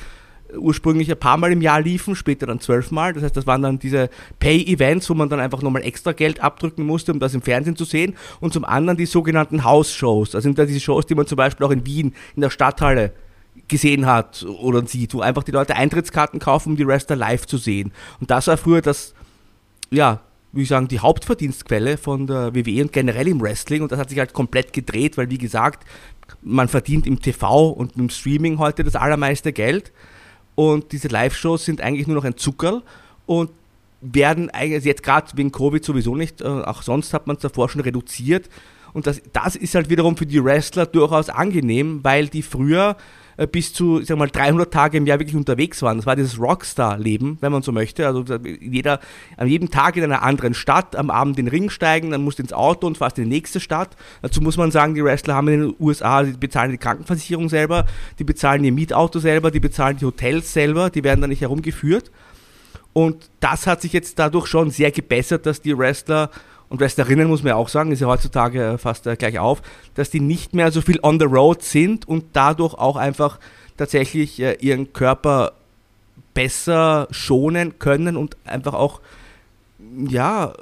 ursprünglich ein paar Mal im Jahr liefen, später dann zwölfmal. Das heißt, das waren dann diese Pay-Events, wo man dann einfach nochmal extra Geld abdrücken musste, um das im Fernsehen zu sehen. Und zum anderen die sogenannten House-Shows. Das sind da diese Shows, die man zum Beispiel auch in Wien in der Stadthalle gesehen hat oder sieht, wo einfach die Leute Eintrittskarten kaufen, um die Wrestler live zu sehen. Und das war früher das, ja, wie ich sagen, die Hauptverdienstquelle von der WWE und generell im Wrestling. Und das hat sich halt komplett gedreht, weil wie gesagt, man verdient im TV und im Streaming heute das allermeiste Geld. Und diese Live-Shows sind eigentlich nur noch ein Zuckerl und werden eigentlich jetzt gerade wegen Covid sowieso nicht, äh, auch sonst hat man es davor schon reduziert. Und das, das ist halt wiederum für die Wrestler durchaus angenehm, weil die früher äh, bis zu, ich sag mal, 300 Tage im Jahr wirklich unterwegs waren. Das war dieses Rockstar-Leben, wenn man so möchte. Also jeder, an jedem Tag in einer anderen Stadt, am Abend in den Ring steigen, dann musst du ins Auto und fährst in die nächste Stadt. Dazu muss man sagen, die Wrestler haben in den USA, die bezahlen die Krankenversicherung selber, die bezahlen ihr Mietauto selber, die bezahlen die Hotels selber, die werden da nicht herumgeführt. Und das hat sich jetzt dadurch schon sehr gebessert, dass die Wrestler und Wrestlerinnen muss man ja auch sagen, ist ja heutzutage äh, fast äh, gleich auf, dass die nicht mehr so viel on the road sind und dadurch auch einfach tatsächlich äh, ihren Körper besser schonen können und einfach auch, ja,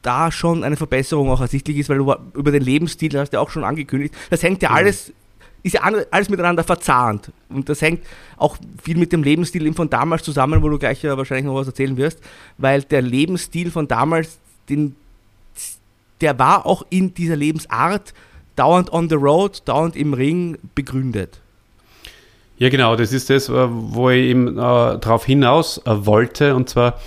da schon eine Verbesserung auch ersichtlich ist, weil du über den Lebensstil hast ja auch schon angekündigt. Das hängt ja alles, ist ja alles miteinander verzahnt. Und das hängt auch viel mit dem Lebensstil von damals zusammen, wo du gleich ja wahrscheinlich noch was erzählen wirst, weil der Lebensstil von damals, den der war auch in dieser Lebensart dauernd on the road, dauernd im Ring begründet. Ja, genau, das ist das, äh, wo ich eben äh, darauf hinaus äh, wollte. Und zwar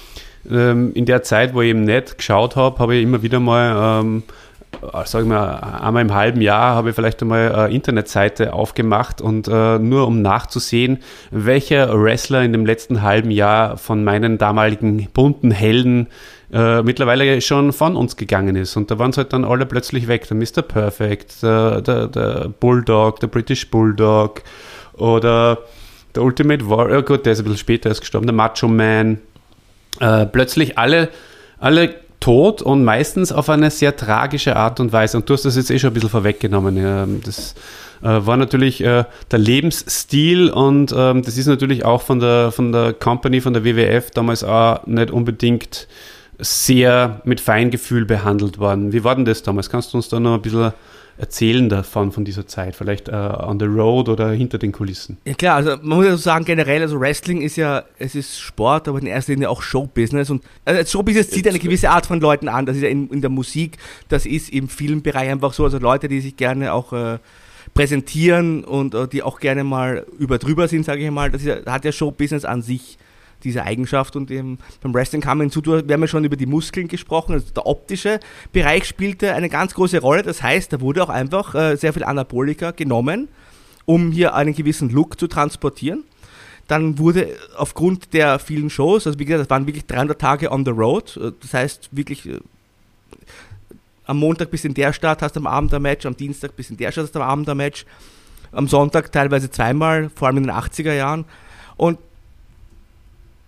ähm, in der Zeit, wo ich eben nicht geschaut habe, habe ich immer wieder mal, ähm, äh, sag ich mal, einmal im halben Jahr habe ich vielleicht einmal eine Internetseite aufgemacht und äh, nur um nachzusehen, welcher Wrestler in dem letzten halben Jahr von meinen damaligen bunten Helden äh, mittlerweile schon von uns gegangen ist. Und da waren sie halt dann alle plötzlich weg. Der Mr. Perfect, der, der, der Bulldog, der British Bulldog oder der Ultimate Warrior, oh gut, der ist ein bisschen später erst gestorben, der Macho Man. Äh, plötzlich alle, alle tot und meistens auf eine sehr tragische Art und Weise. Und du hast das jetzt eh schon ein bisschen vorweggenommen. Das äh, war natürlich äh, der Lebensstil und ähm, das ist natürlich auch von der, von der Company, von der WWF damals auch nicht unbedingt sehr mit Feingefühl behandelt worden. Wie war denn das damals? Kannst du uns da noch ein bisschen erzählen davon, von dieser Zeit? Vielleicht äh, on the road oder hinter den Kulissen? Ja klar, also man muss ja sagen, generell, also Wrestling ist ja, es ist Sport, aber in erster Linie auch Showbusiness. Und also Showbusiness zieht eine gewisse Art von Leuten an. Das ist ja in, in der Musik, das ist im Filmbereich einfach so. Also Leute, die sich gerne auch äh, präsentieren und äh, die auch gerne mal über drüber sind, sage ich mal, das ja, hat ja Showbusiness an sich diese Eigenschaft und eben beim Wrestling kam hinzu, wir haben ja schon über die Muskeln gesprochen, also der optische Bereich spielte eine ganz große Rolle, das heißt, da wurde auch einfach äh, sehr viel Anabolika genommen, um hier einen gewissen Look zu transportieren. Dann wurde aufgrund der vielen Shows, also wie gesagt, das waren wirklich 300 Tage on the road, äh, das heißt wirklich äh, am Montag bis in der Stadt hast du am Abend ein Match, am Dienstag bis in der Stadt hast du am Abend ein Match, am Sonntag teilweise zweimal, vor allem in den 80er Jahren. Und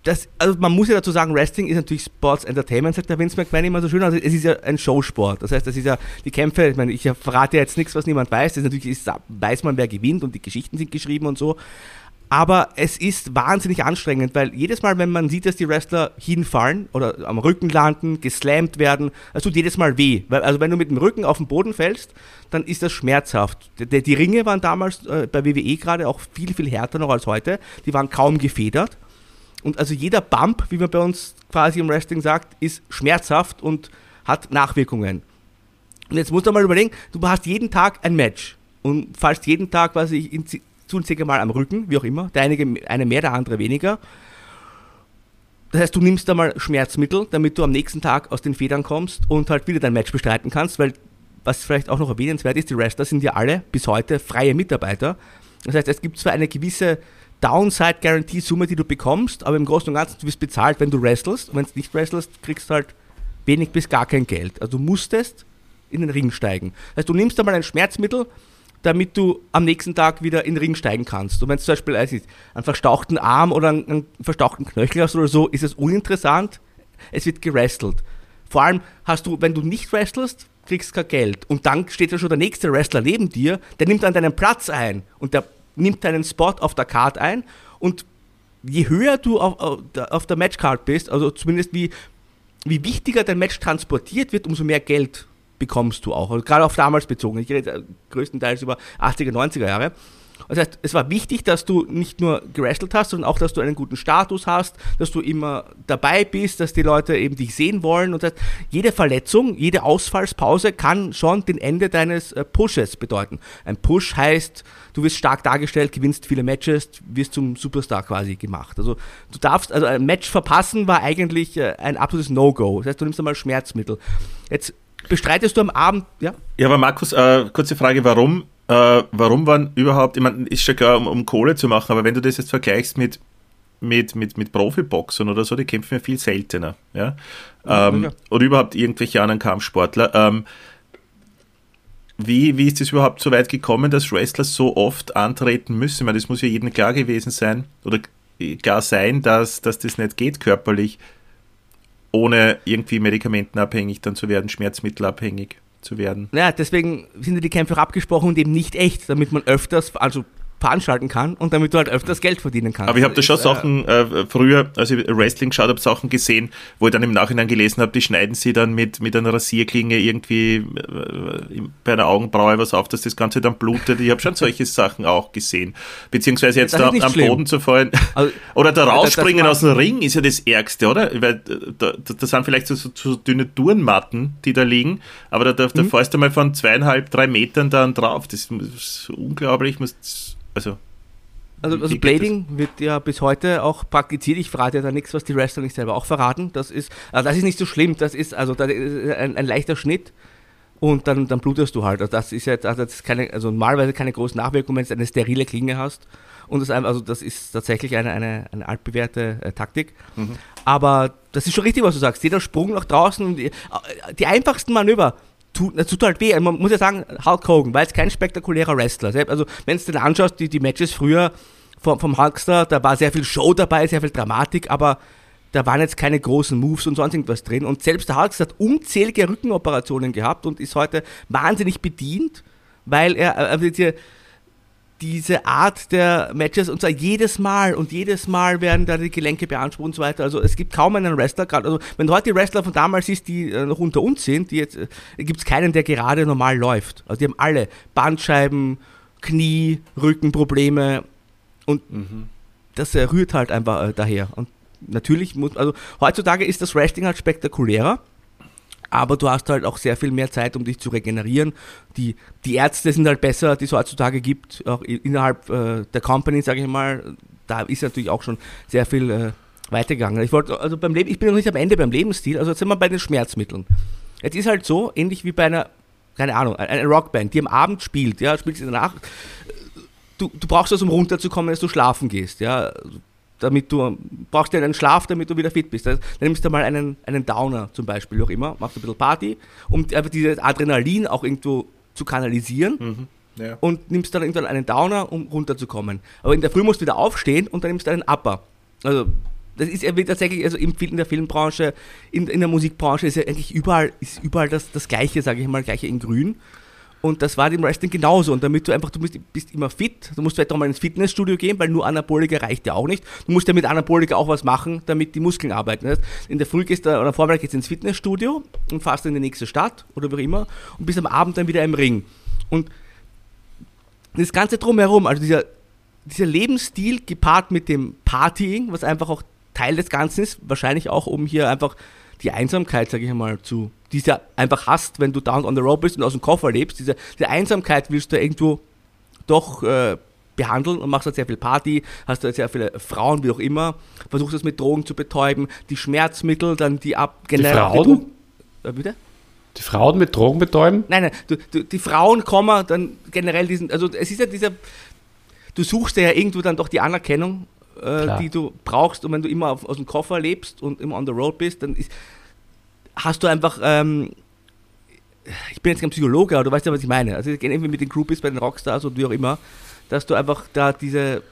das, also man muss ja dazu sagen, Wrestling ist natürlich Sports Entertainment, sagt der Vince McMahon immer so schön. Also es ist ja ein Showsport. Das heißt, das ist ja die Kämpfe, ich meine, ich verrate jetzt nichts, was niemand weiß. Das ist natürlich ist, weiß man, wer gewinnt und die Geschichten sind geschrieben und so. Aber es ist wahnsinnig anstrengend, weil jedes Mal, wenn man sieht, dass die Wrestler hinfallen oder am Rücken landen, geslammt werden, das tut jedes Mal weh. Weil, also wenn du mit dem Rücken auf den Boden fällst, dann ist das schmerzhaft. Die, die Ringe waren damals äh, bei WWE gerade auch viel, viel härter noch als heute. Die waren kaum gefedert. Und also jeder Bump, wie man bei uns quasi im Wrestling sagt, ist schmerzhaft und hat Nachwirkungen. Und jetzt musst du mal überlegen, du hast jeden Tag ein Match und fallst jeden Tag quasi in, zu mal am Rücken, wie auch immer. Der eine, eine mehr, der andere weniger. Das heißt, du nimmst da mal Schmerzmittel, damit du am nächsten Tag aus den Federn kommst und halt wieder dein Match bestreiten kannst, weil was vielleicht auch noch erwähnenswert ist, die Wrestler sind ja alle bis heute freie Mitarbeiter. Das heißt, es gibt zwar eine gewisse Downside Guarantee Summe, die du bekommst, aber im Großen und Ganzen, du wirst bezahlt, wenn du wrestlest. Und wenn du nicht wrestlest, kriegst du halt wenig bis gar kein Geld. Also du musstest in den Ring steigen. Das heißt, du nimmst einmal ein Schmerzmittel, damit du am nächsten Tag wieder in den Ring steigen kannst. Und wenn du zum Beispiel also, einen verstauchten Arm oder einen, verstauchten Knöchel hast oder so, ist es uninteressant. Es wird gerestelt. Vor allem hast du, wenn du nicht wrestlest, kriegst kein Geld. Und dann steht ja schon der nächste Wrestler neben dir, der nimmt dann deinen Platz ein und der nimmt deinen Spot auf der Card ein und je höher du auf, auf der- Matchcard bist, also zumindest wie, wie wichtiger dein Match transportiert wird, umso mehr Geld bekommst du auch. Also gerade auf damals bezogen. Ich rede äh, größtenteils über 80er, 90er Jahre. Das heißt, es war wichtig, dass du nicht nur gewrestelt hast, sondern auch, dass du einen guten Status hast, dass du immer dabei bist, dass die Leute eben dich sehen wollen. Und das heißt, jede Verletzung, jede Ausfallspause kann schon den Ende deines äh, Pushes bedeuten. Ein Push heißt, du wirst stark dargestellt, gewinnst viele Matches, wirst zum Superstar quasi gemacht. Also du darfst, also ein Match verpassen war eigentlich äh, ein absolutes No-Go. Das heißt, du nimmst einmal Schmerzmittel. Jetzt bestreitest du am Abend, ja? Ja, aber Markus, äh, kurze Frage, warum, äh, warum waren überhaupt, ich meine, ist schon klar, um, um Kohle zu machen, aber wenn du das jetzt vergleichst mit, mit, mit, mit Profiboxern oder so, die kämpfen ja viel seltener, ja, ähm, Ja. oder überhaupt irgendwelche anderen Kampfsportler, ähm, wie, wie ist es überhaupt so weit gekommen, dass Wrestler so oft antreten müssen? Ich meine, das muss ja jedem klar gewesen sein, oder klar sein, dass, dass das nicht geht körperlich, ohne irgendwie medikamentenabhängig dann zu werden, schmerzmittelabhängig zu werden. Naja, deswegen sind ja die Kämpfe auch abgesprochen und eben nicht echt, damit man öfters, also veranstalten kann und damit du halt öfters Geld verdienen kannst. Aber ich habe da schon Ist, äh, Sachen äh, früher, als ich Wrestling geschaut habe, Sachen gesehen, wo ich dann im Nachhinein gelesen habe, die schneiden sie dann mit, mit einer Rasierklinge irgendwie äh, bei einer Augenbraue was auf, dass das Ganze dann blutet. Ich habe schon solche Sachen auch gesehen. Beziehungsweise jetzt da am schlimm. Boden zu fallen. Also, oder da rausspringen aus dem Ring ist ja das Ärgste, oder? Weil äh, da, da, sind vielleicht so, so, so dünne Turnmatten, die da liegen, aber da, da, da Mhm. fährst du mal von zweieinhalb, drei Metern dann drauf. Das ist unglaublich. Muss, also Also, also Blading wird ja bis heute auch praktiziert. Ich verrate ja da nichts, was die Wrestler nicht selber auch verraten. Das ist, also das ist nicht so schlimm. Das ist also das ist ein, ein leichter Schnitt und dann, dann blutest du halt. Also das ist jetzt, also das ist keine, also normalerweise keine großen Nachwirkungen, wenn du eine sterile Klinge hast. Und das, einfach- also das ist tatsächlich eine, eine, eine altbewährte äh, Taktik. Aber das ist schon richtig, was du sagst. Jeder Sprung nach draußen, die, die einfachsten Manöver, tut, das tut halt weh. Man muss ja sagen, Hulk Hogan war jetzt kein spektakulärer Wrestler. Also, wenn du dir anschaust, die, die Matches früher vom, vom Hulkster, da war sehr viel Show dabei, sehr viel Dramatik, aber da waren jetzt keine großen Moves und sonst irgendwas drin. Und selbst der Hulkster hat unzählige Rückenoperationen gehabt und ist heute wahnsinnig bedient, weil er, also diese, diese Art der Matches und zwar jedes Mal und jedes Mal werden da die Gelenke beansprucht und so weiter. Also es gibt kaum einen Wrestler, gerade, also wenn du heute die Wrestler von damals siehst, die äh, noch unter uns sind, die jetzt, äh, gibt es keinen, der gerade normal läuft. Also die haben alle Bandscheiben, Knie, Rückenprobleme und das äh, rührt halt einfach äh, daher. Und natürlich muss, also heutzutage ist das Wrestling halt spektakulärer. Aber du hast halt auch sehr viel mehr Zeit, um dich zu regenerieren. Die, die Ärzte sind halt besser, die es heutzutage gibt, auch innerhalb äh, der Company, sage ich mal. Da ist natürlich auch schon sehr viel äh, weitergegangen. Ich wollte, also beim Leben, ich bin noch nicht am Ende beim Lebensstil, also jetzt sind wir bei den Schmerzmitteln. Jetzt ist halt so, ähnlich wie bei einer, keine Ahnung, eine Rockband, die am Abend spielt, ja, spielt sie danach. Du, du brauchst das, um runterzukommen, dass du schlafen gehst, ja damit du brauchst ja einen Schlaf, damit du wieder fit bist. Dann nimmst du mal einen, einen Downer zum Beispiel, auch immer, machst ein bisschen Party, um einfach dieses Adrenalin auch irgendwo zu kanalisieren ja. und nimmst dann irgendwann einen Downer, um runterzukommen. Aber in der Früh musst du wieder aufstehen und dann nimmst du einen Upper. Also das ist ja tatsächlich, also in der Filmbranche, in, in der Musikbranche ist ja eigentlich überall, ist überall das, das Gleiche, sage ich mal, Gleiche in grün. Und das war dem Wrestling genauso. Und damit du einfach, du bist, bist immer fit, du musst vielleicht auch mal ins Fitnessstudio gehen, weil nur Anabolika reicht ja auch nicht. Du musst ja mit Anabolika auch was machen, damit die Muskeln arbeiten. Das heißt, in der Früh gehst du, oder Vormittag gehst du ins Fitnessstudio und fährst in die nächste Stadt oder wie auch immer und bist am Abend dann wieder im Ring. Und das Ganze drumherum, also dieser, dieser Lebensstil gepaart mit dem Partying, was einfach auch Teil des Ganzen ist, wahrscheinlich auch, um hier einfach die Einsamkeit, sage ich mal, zu, die es ja einfach hast, wenn du down on the road bist und aus dem Koffer lebst, diese, diese Einsamkeit willst du irgendwo doch äh, behandeln und machst halt sehr viel Party, hast halt sehr viele Frauen, wie auch immer, versuchst das mit Drogen zu betäuben, die Schmerzmittel, dann die ab... generell auch Frauen? Drogen- Äh, bitte? Die Frauen mit Drogen betäuben? Nein, nein, du, du, die Frauen kommen dann generell diesen, also es ist ja dieser, du suchst ja irgendwo dann doch die Anerkennung, äh, die du brauchst und wenn du immer auf, aus dem Koffer lebst und immer on the road bist, dann ist, hast du einfach, ähm, ich bin jetzt kein Psychologe, aber du weißt ja, was ich meine. Also irgendwie mit den Groupies bei den Rockstars und wie auch immer, dass du einfach da diese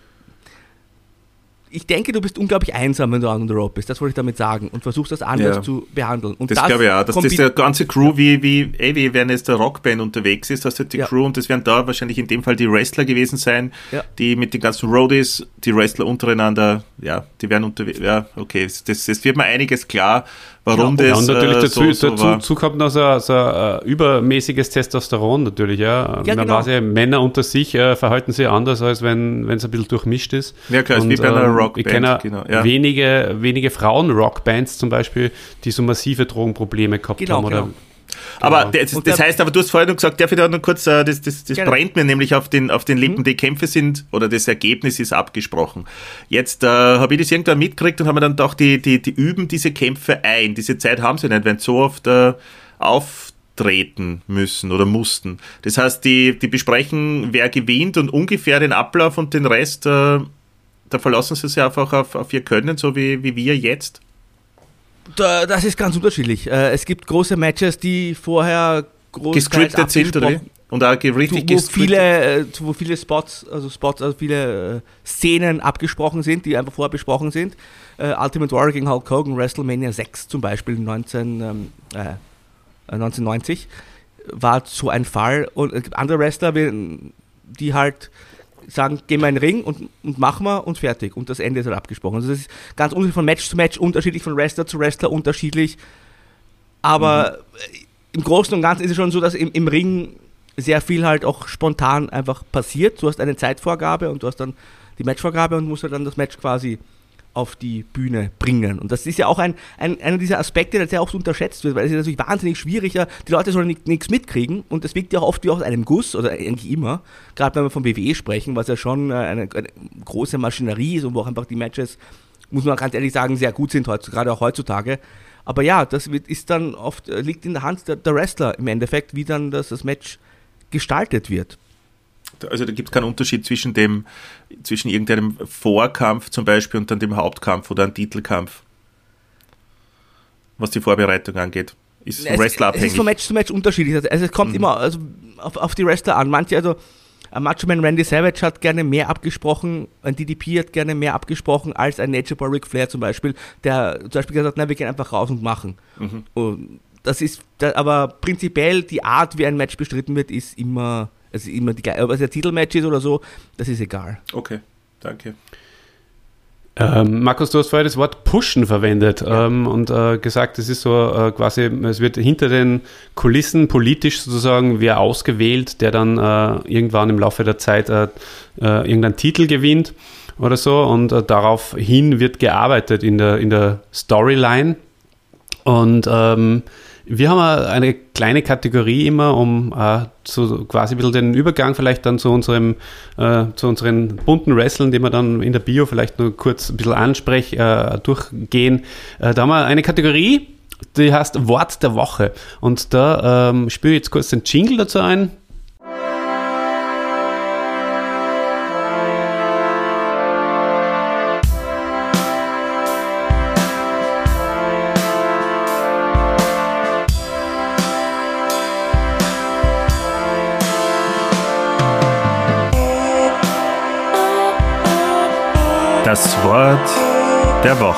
ich denke, du bist unglaublich einsam, wenn du on the road bist. Das wollte ich damit sagen. Und versuchst das anders Ja. zu behandeln. Und Das, glaube ich auch, dass das der ganze Crew, wie, wie, ey, wie wenn jetzt der Rockband unterwegs ist, dass halt die Ja. Crew und das werden da wahrscheinlich in dem Fall die Wrestler gewesen sein, Ja. die mit den ganzen Roadies, die Wrestler untereinander, ja, die werden unterwegs, ja, okay, das, das wird mir einiges klar, warum Ja, Ja, das und natürlich äh, dazu, so, so dazu, dazu kommt noch so, so äh, übermäßiges Testosteron natürlich. Ja. Ja, Man genau. weiß ja, Männer unter sich äh, verhalten sich anders, als wenn es ein bisschen durchmischt ist. Ja, klar, ist Und, wie bei einer ähm, Rockband, Ich kenne genau, ja. wenige, wenige Frauen-Rockbands zum Beispiel, die so massive Drogenprobleme gehabt Genau, haben. Oder, genau. Aber das, das heißt aber, du hast vorher noch gesagt, darf ich da noch kurz, äh, das, das, das brennt mir nämlich auf den, auf den Lippen, Mhm. die Kämpfe sind, oder das Ergebnis ist abgesprochen. Jetzt äh, habe ich das irgendwann mitgekriegt und habe mir dann gedacht, die, die, die üben diese Kämpfe ein. Diese Zeit haben sie nicht, wenn so oft äh, auftreten müssen oder mussten. Das heißt, die, die besprechen, wer gewinnt und ungefähr den Ablauf und den Rest, äh, da verlassen sie sich einfach auf, auf ihr Können, so wie, wie wir jetzt. Da, das ist ganz unterschiedlich. Äh, es gibt große Matches, die vorher großteils Gescriptet sind, oder wie? Und auch richtig wo gescriptet. viele, äh, wo viele Spots, also Spots, also viele äh, Szenen abgesprochen sind, die einfach vorher besprochen sind. Ultimate Warrior gegen Hulk Hogan, WrestleMania 6 zum Beispiel 19, ähm, äh, 1990 war so ein Fall. Und es gibt andere Wrestler, die halt sagen, geh mal in den Ring und, und machen wir und fertig. Und das Ende ist halt abgesprochen. Also das ist ganz unterschiedlich von Match zu Match, unterschiedlich von Wrestler zu Wrestler, unterschiedlich. Aber äh, im Großen und Ganzen ist es schon so, dass im, im Ring sehr viel halt auch spontan einfach passiert. Du hast eine Zeitvorgabe und du hast dann die Matchvorgabe und musst halt dann das Match quasi auf die Bühne bringen. Und das ist ja auch ein, ein, einer dieser Aspekte, der sehr oft unterschätzt wird, weil es ist natürlich wahnsinnig schwierig, die Leute sollen nichts mitkriegen und das wirkt ja auch oft wie aus einem Guss oder eigentlich immer, gerade wenn wir von WWE sprechen, was ja schon äh, eine, eine große Maschinerie ist und wo auch einfach die Matches, muss man ganz ehrlich sagen, sehr gut sind, gerade auch heutzutage. Aber ja, das wird, ist dann oft, äh, liegt in der Hand der, der Wrestler im Endeffekt, wie dann das, das Match gestaltet wird. Also da gibt es keinen Unterschied zwischen dem, zwischen irgendeinem Vorkampf zum Beispiel und dann dem Hauptkampf oder einem Titelkampf. Was die Vorbereitung angeht. Ist Es- wrestlerabhängig. Es ist von Match zu Match unterschiedlich. Also, Also es kommt immer also auf, auf die Wrestler an. Manche, also ein Macho Man Randy Savage hat gerne mehr abgesprochen, ein DDP hat gerne mehr abgesprochen als ein Nature Boy Ric Flair zum Beispiel, der zum Beispiel gesagt hat, nein, wir gehen einfach raus und machen. Und das ist, aber prinzipiell die Art, wie ein Match bestritten wird, ist immer, also immer die gleiche. Ob es ein Titelmatch ist oder so, das ist egal. Okay, danke. Ähm, Markus, du hast vorher das Wort pushen verwendet ähm, und äh, gesagt, es ist so äh, quasi, es wird hinter den Kulissen politisch sozusagen wer ausgewählt, der dann äh, irgendwann im Laufe der Zeit äh, äh, irgendeinen Titel gewinnt oder so und äh, daraufhin wird gearbeitet in der, in der Storyline. Und ähm, wir haben eine kleine Kategorie immer, um äh, zu, quasi ein bisschen den Übergang vielleicht dann zu unserem, äh, zu unseren bunten Wrestlern, die wir dann in der Bio vielleicht nur kurz ein bisschen ansprechen, äh, durchgehen. Äh, da haben wir eine Kategorie, die heißt Wort der Woche. Und da ähm, spiele ich jetzt kurz den Jingle dazu ein.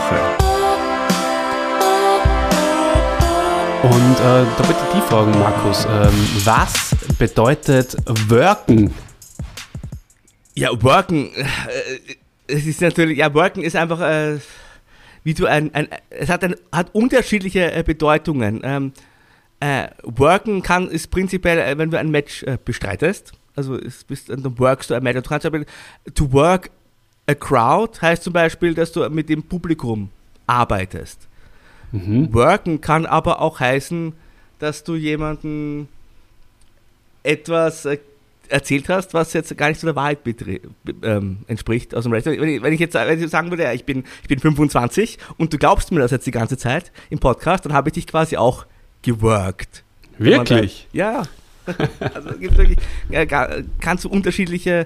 Woche. Und äh, da bitte die fragen, Markus. Ähm, was bedeutet Worken? Ja, Worken, äh, es ist natürlich, ja, Worken ist einfach, äh, wie du ein, ein es hat, ein, hat unterschiedliche äh, Bedeutungen. Ähm, äh, worken kann, ist prinzipiell, äh, wenn du ein Match äh, bestreitest, also bist, dann workst du ein Match. Du kannst aber, to work a crowd heißt zum Beispiel, dass du mit dem Publikum arbeitest. Worken kann aber auch heißen, dass du jemanden etwas äh, erzählt hast, was jetzt gar nicht zu der Wahrheit ähm, entspricht aus dem Wrestling. Wenn ich, wenn ich jetzt wenn ich sagen würde, ja, ich bin, ich bin 25 und du glaubst mir das jetzt die ganze Zeit im Podcast, dann habe ich dich quasi auch geworkt. Wirklich? Da, ja. also es gibt wirklich äh, ga- ganz so unterschiedliche äh,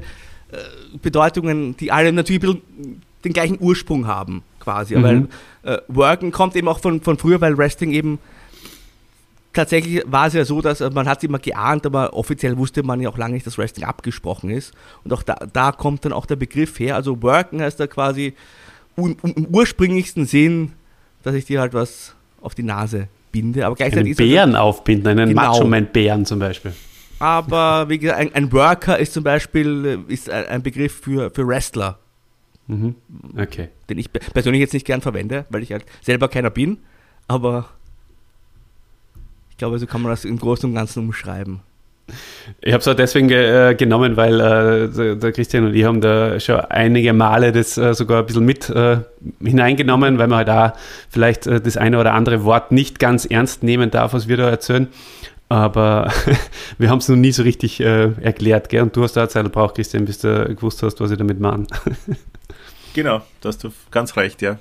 Bedeutungen, die alle natürlich ein bisschen den gleichen Ursprung haben, quasi. Mhm. Weil äh, Worken kommt eben auch von, von früher, weil Wrestling eben tatsächlich war es ja so, dass äh, man hat es immer geahnt, aber offiziell wusste man ja auch lange nicht, dass Wrestling abgesprochen ist. Und auch da, da kommt dann auch der Begriff her. Also Worken heißt da quasi, un, un, im ursprünglichsten Sinn, dass ich dir halt was auf die Nase binde. Aber gleichzeitig Einen Bären aufbinden, einen Genau. Macho-Man-Bären zum Beispiel. Aber wie gesagt, ein, ein Worker ist zum Beispiel äh, ist ein, Begriff für, für Wrestler, Mhm. Okay. den ich pe- persönlich jetzt nicht gern verwende, weil ich halt selber keiner bin. Aber ich glaube, so kann man das im Großen und Ganzen umschreiben. Ich habe es auch deswegen ge äh, genommen, weil äh, der, der Christian und ich haben da schon einige Male das äh, sogar ein bisschen mit äh, hineingenommen, weil man halt auch vielleicht äh, das eine oder andere Wort nicht ganz ernst nehmen darf, was wir da erzählen. Aber wir haben es noch nie so richtig äh, erklärt, gell? Und du hast da Zeit gebraucht, Christian, bis du gewusst hast, was ich damit meine. Genau, da hast du ganz recht, ja.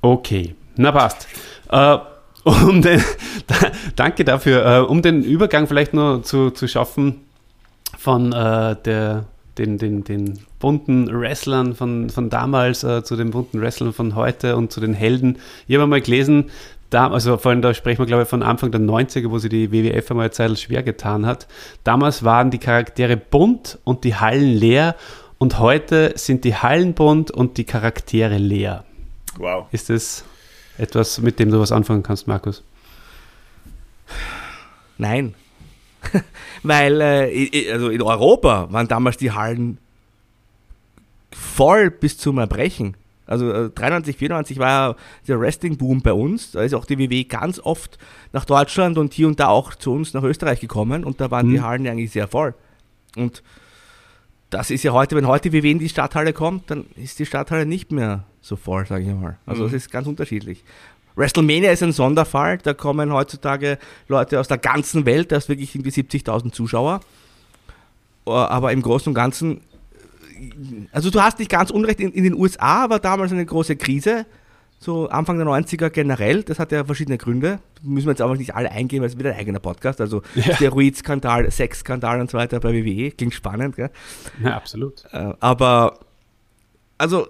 Okay, na passt. Äh, um den, da, danke dafür. Äh, um den Übergang vielleicht nur zu, zu schaffen von äh, der, den, den, den bunten Wrestlern von, von damals äh, zu den bunten Wrestlern von heute und zu den Helden. Ich habe mal gelesen, da, also vor allem da sprechen wir glaube ich von Anfang der 90er, wo sie die WWF einmal eine Zeit schwer getan hat. Damals waren die Charaktere bunt und die Hallen leer und heute sind die Hallen bunt und die Charaktere leer. Wow. Ist das etwas, mit dem du was anfangen kannst, Markus? Nein. Weil äh, also in Europa waren damals die Hallen voll bis zum Erbrechen. Also äh, 93, 94 war ja der Wrestling-Boom bei uns. Da ist auch die WWE ganz oft nach Deutschland und hier und da auch zu uns nach Österreich gekommen und da waren die Mhm. Hallen ja eigentlich sehr voll. Und das ist ja heute, wenn heute WWE in die Stadthalle kommt, dann ist die Stadthalle nicht mehr so voll, sage ich mal. Also es ist ganz unterschiedlich. WrestleMania ist ein Sonderfall, da kommen heutzutage Leute aus der ganzen Welt, da ist wirklich irgendwie 70.000 Zuschauer. Äh, Aber im Großen und Ganzen, äh, also du hast nicht ganz unrecht, in, in den USA war damals eine große Krise, so Anfang der 90er generell, das hat ja verschiedene Gründe, müssen wir jetzt aber nicht alle eingehen, weil es wieder ein eigener Podcast, also Steroid-Skandal, Sex-Skandal und so weiter bei WWE, klingt spannend, gell? Ja, absolut. Äh, aber, also,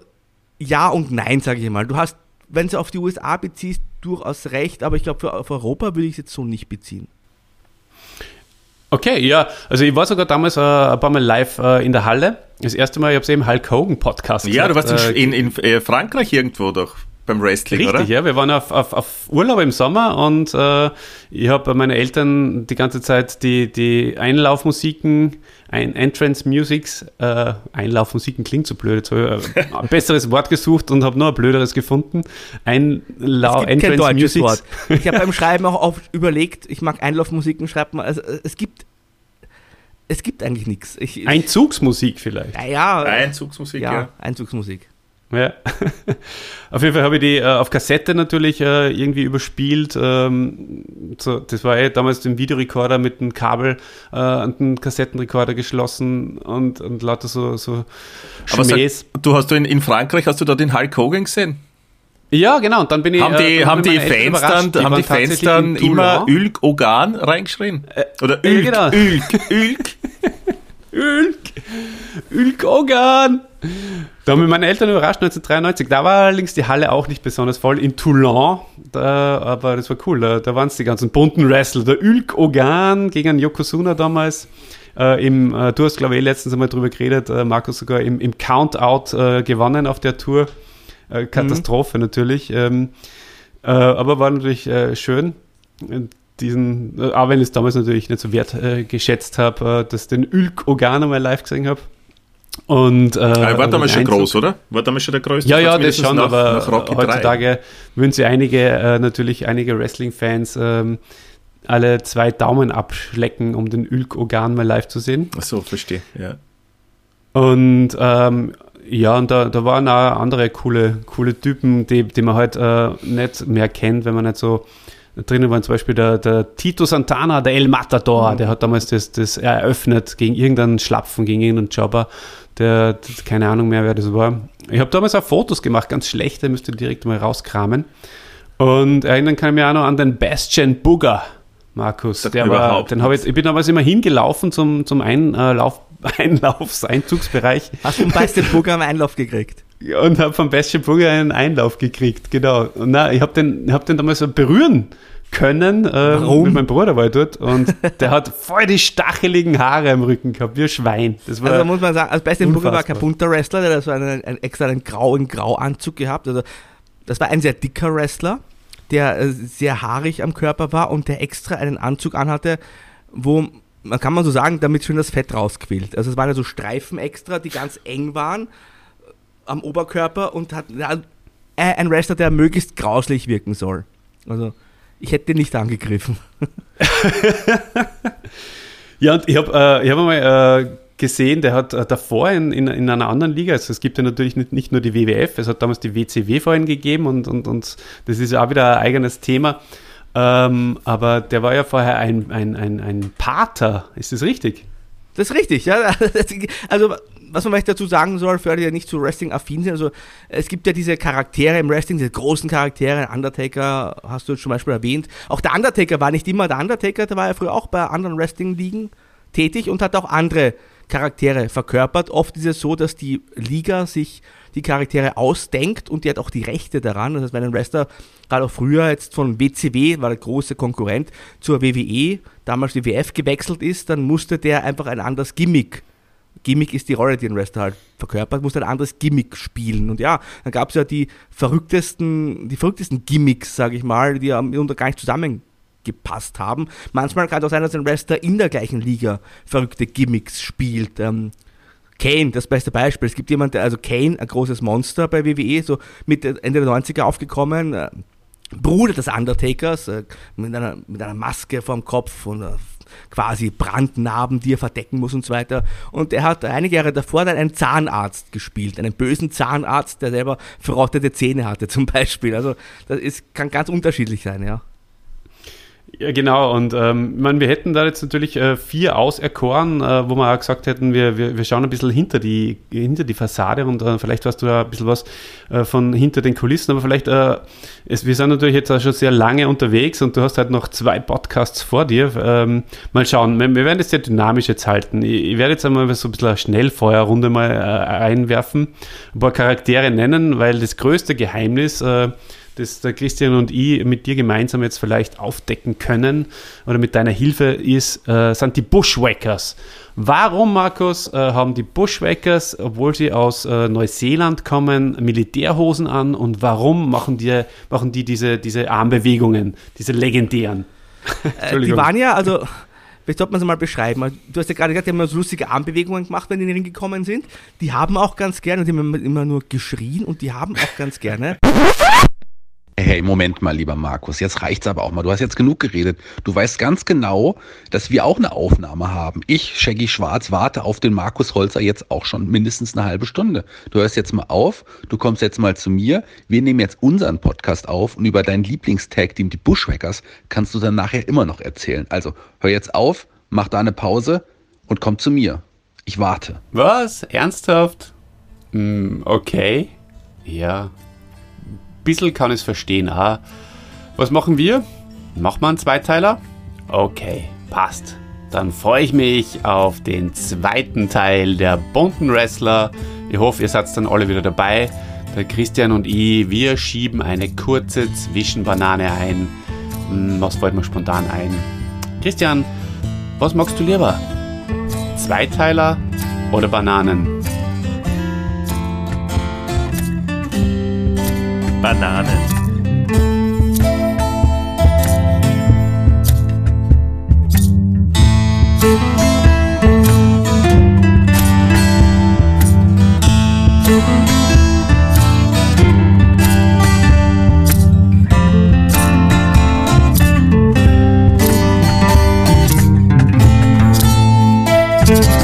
ja und nein, sage ich mal. Du hast, wenn du auf die USA beziehst, durchaus recht, aber ich glaube, für, für Europa würde ich es jetzt so nicht beziehen. Okay, ja, also ich war sogar damals äh, ein paar Mal live äh, in der Halle. Das erste Mal, ich habe es eben Hulk Hogan Podcast Ja, du warst äh, in, in, in äh, Frankreich irgendwo doch beim Wrestling, Richtig, oder? ja. Wir waren auf, auf, auf Urlaub im Sommer und äh, ich habe bei meinen Eltern die ganze Zeit die, die Einlaufmusiken, ein Entrance Musics, äh, Einlaufmusiken klingt so blöd, jetzt habe ich äh, ein besseres Wort gesucht und habe noch ein blöderes gefunden. Einlau es gibt kein Entrance deutsches Musics. Wort. Ich habe beim Schreiben auch oft überlegt, ich mag Einlaufmusiken, schreibt man, also äh, es gibt, es gibt eigentlich nichts. Ich, Einzugsmusik vielleicht. ja, ja, Einzugsmusik, ja. ja, Einzugsmusik. Ja. auf jeden Fall habe ich die äh, auf Kassette natürlich äh, irgendwie überspielt. Ähm, so, das war eh damals den Videorekorder mit dem Kabel äh, an den Kassettenrekorder geschlossen und, und lauter so, so Aber Schmähs. sag, du hast du in, in Frankreich, hast du da den Hulk Hogan gesehen? Ja, genau. Und dann bin ich. haben die, dann haben die Fans dann, haben waren die Fans dann immer. Ülk Ogan reingeschrien? Oder äh, Ülk, genau. Ülk, Ülk. Ülk, Ülk Ogan. Da haben mich meine Eltern überrascht 1993. Da war allerdings die Halle auch nicht besonders voll. In Toulon, da, aber das war cool. Da, da waren es die ganzen bunten Wrestler. Der Ülk Ogan gegen Yokozuna damals. Äh, im, äh, du hast, glaube ich, eh letztens einmal drüber geredet, äh, Markus sogar im, im Count-Out äh, gewonnen auf der Tour. Äh, Katastrophe natürlich. Ähm, äh, aber war natürlich schön. Diesen, äh, auch wenn ich es damals natürlich nicht so wert äh, geschätzt habe, äh, dass den Ülk Ogan einmal live gesehen habe. Und, äh, Er war damals schon Einzug- groß, oder? War damals schon der größte? Ja, ja, das schon, nach, aber nach heutzutage würden sie einige, äh, natürlich einige Wrestling-Fans ähm, alle zwei Daumen abschlecken, um den Ülk Ogan mal live zu sehen. Ach so, verstehe. Ja. Und ähm, ja, und da, da waren auch andere coole, coole Typen, die, die man halt äh, nicht mehr kennt, wenn man nicht so drinnen war. Zum Beispiel der, der Tito Santana, der El Matador, der hat damals das, das eröffnet gegen irgendeinen Schlapfen, gegen irgendeinen Jobber. Der, das, keine Ahnung mehr, wer das war. Ich habe damals auch Fotos gemacht, ganz schlechte, müsst ihr direkt mal rauskramen. Und erinnern kann ich mich auch noch an den Bastian Bugger, Markus. Der war, den ich, ich bin damals immer hingelaufen zum, zum Einlauf, Einlaufs, Einzugsbereich Hast du einen Beistelburger am Einlauf gekriegt? Und habe von Bastian Burger einen Einlauf gekriegt, genau. Und na, ich habe den, hab den damals so berühren können. Ähm, Warum? Meinem Bruder war dort und der hat voll die stacheligen Haare am Rücken gehabt, wie ein Schwein. Das war Also da muss man sagen, als im Burger war kein bunter Wrestler, der hat so einen, einen extra einen grauen Grauanzug gehabt. Also das war ein sehr dicker Wrestler, der äh, sehr haarig am Körper war und der extra einen Anzug anhatte, wo man kann man so sagen, damit schön das Fett rausquillt. Also es waren ja so Streifen extra, die ganz eng waren äh, am Oberkörper und hat ja, ein Wrestler, der möglichst grauslich wirken soll. Also ich hätte den nicht angegriffen. Ja, und ich habe äh, ich hab einmal äh, gesehen, der hat äh, davor in, in, in einer anderen Liga, also es gibt ja natürlich nicht, nicht nur die WWF, es hat damals die WCW vorhin gegeben und, und, und das ist ja auch wieder ein eigenes Thema. Ähm, aber der war ja vorher ein, ein, ein, ein Pater, ist das richtig? Das ist richtig, ja. Also, was man vielleicht dazu sagen soll, für alle, die nicht zu Wrestling affin sind, also es gibt ja diese Charaktere im Wrestling, diese großen Charaktere, Undertaker hast du jetzt zum Beispiel erwähnt. Auch der Undertaker war nicht immer der Undertaker, der war ja früher auch bei anderen Wrestling-Ligen tätig und hat auch andere Charaktere verkörpert. Oft ist es so, dass die Liga sich die Charaktere ausdenkt und die hat auch die Rechte daran. Das heißt, wenn ein Wrestler gerade auch früher jetzt von WCW, war der große Konkurrent, zur WWE, damals die WF gewechselt ist, dann musste der einfach ein anderes Gimmick Gimmick ist die Rolle, die ein Wrestler halt verkörpert, musste ein anderes Gimmick spielen. Und ja, dann gab es ja die verrücktesten, die verrücktesten Gimmicks, sage ich mal, die ja mitunter gar nicht zusammengepasst haben. Manchmal kann es auch sein, dass ein Wrestler in der gleichen Liga verrückte Gimmicks spielt. Ähm, Kane, das beste Beispiel. Es gibt jemand, der, also Kane, ein großes Monster bei WWE, so Mitte, Ende der 90er aufgekommen, äh, Bruder des Undertakers, äh, mit, einer, mit einer Maske vorm Kopf und äh, quasi Brandnarben, die er verdecken muss und so weiter. Und er hat einige Jahre davor dann einen Zahnarzt gespielt, einen bösen Zahnarzt, der selber verrottete Zähne hatte zum Beispiel. Also das ist, kann ganz unterschiedlich sein, ja. Ja, genau. Und ähm, meine, wir hätten da jetzt natürlich äh, vier auserkoren, äh, wo wir auch gesagt hätten, wir, wir, wir schauen ein bisschen hinter die, hinter die Fassade und äh, vielleicht weißt du da ein bisschen was äh, von hinter den Kulissen, aber vielleicht, äh, es, wir sind natürlich jetzt auch schon sehr lange unterwegs und du hast halt noch zwei Podcasts vor dir. Ähm, mal schauen, wir, wir werden das sehr dynamisch jetzt halten. Ich, ich werde jetzt einmal so ein bisschen eine Schnellfeuerrunde mal äh, einwerfen, ein paar Charaktere nennen, weil das größte Geheimnis, das der Christian und ich mit dir gemeinsam jetzt vielleicht aufdecken können oder mit deiner Hilfe ist, äh, sind die Bushwhackers. Warum, Markus, äh, haben die Bushwhackers, obwohl sie aus äh, Neuseeland kommen, Militärhosen an und warum machen die, machen die diese, diese Armbewegungen, diese legendären? Äh, die waren ja, also, vielleicht sollte man es mal beschreiben. Also, Du hast ja gerade gesagt, die haben so lustige Armbewegungen gemacht, wenn die in den Ring gekommen sind. Die haben auch ganz gerne, die haben immer nur geschrien und die haben auch ganz gerne Hey, Moment mal, lieber Markus, jetzt reicht's aber auch mal. Du hast jetzt genug geredet. Du weißt ganz genau, dass wir auch eine Aufnahme haben. Ich, Shaggy Schwarz, warte auf den Markus Holzer jetzt auch schon mindestens eine halbe Stunde. Du hörst jetzt mal auf, du kommst jetzt mal zu mir. Wir nehmen jetzt unseren Podcast auf und über dein Lieblingstag-Team, die Bushwackers, kannst du dann nachher immer noch erzählen. Also, hör jetzt auf, mach da eine Pause und komm zu mir. Ich warte. Was? Ernsthaft? Hm, okay. Ja. Bissl kann es verstehen. Ah. Was machen wir? Machen wir einen Zweiteiler? Okay, passt. Dann freue ich mich auf den zweiten Teil der bunten Wrestler. Ich hoffe, ihr seid dann alle wieder dabei. Der Christian und ich, wir schieben eine kurze Zwischenbanane ein. Hm, Was fällt mir spontan ein? Christian, was magst du lieber? Zweiteiler oder Bananen? Bananen. thank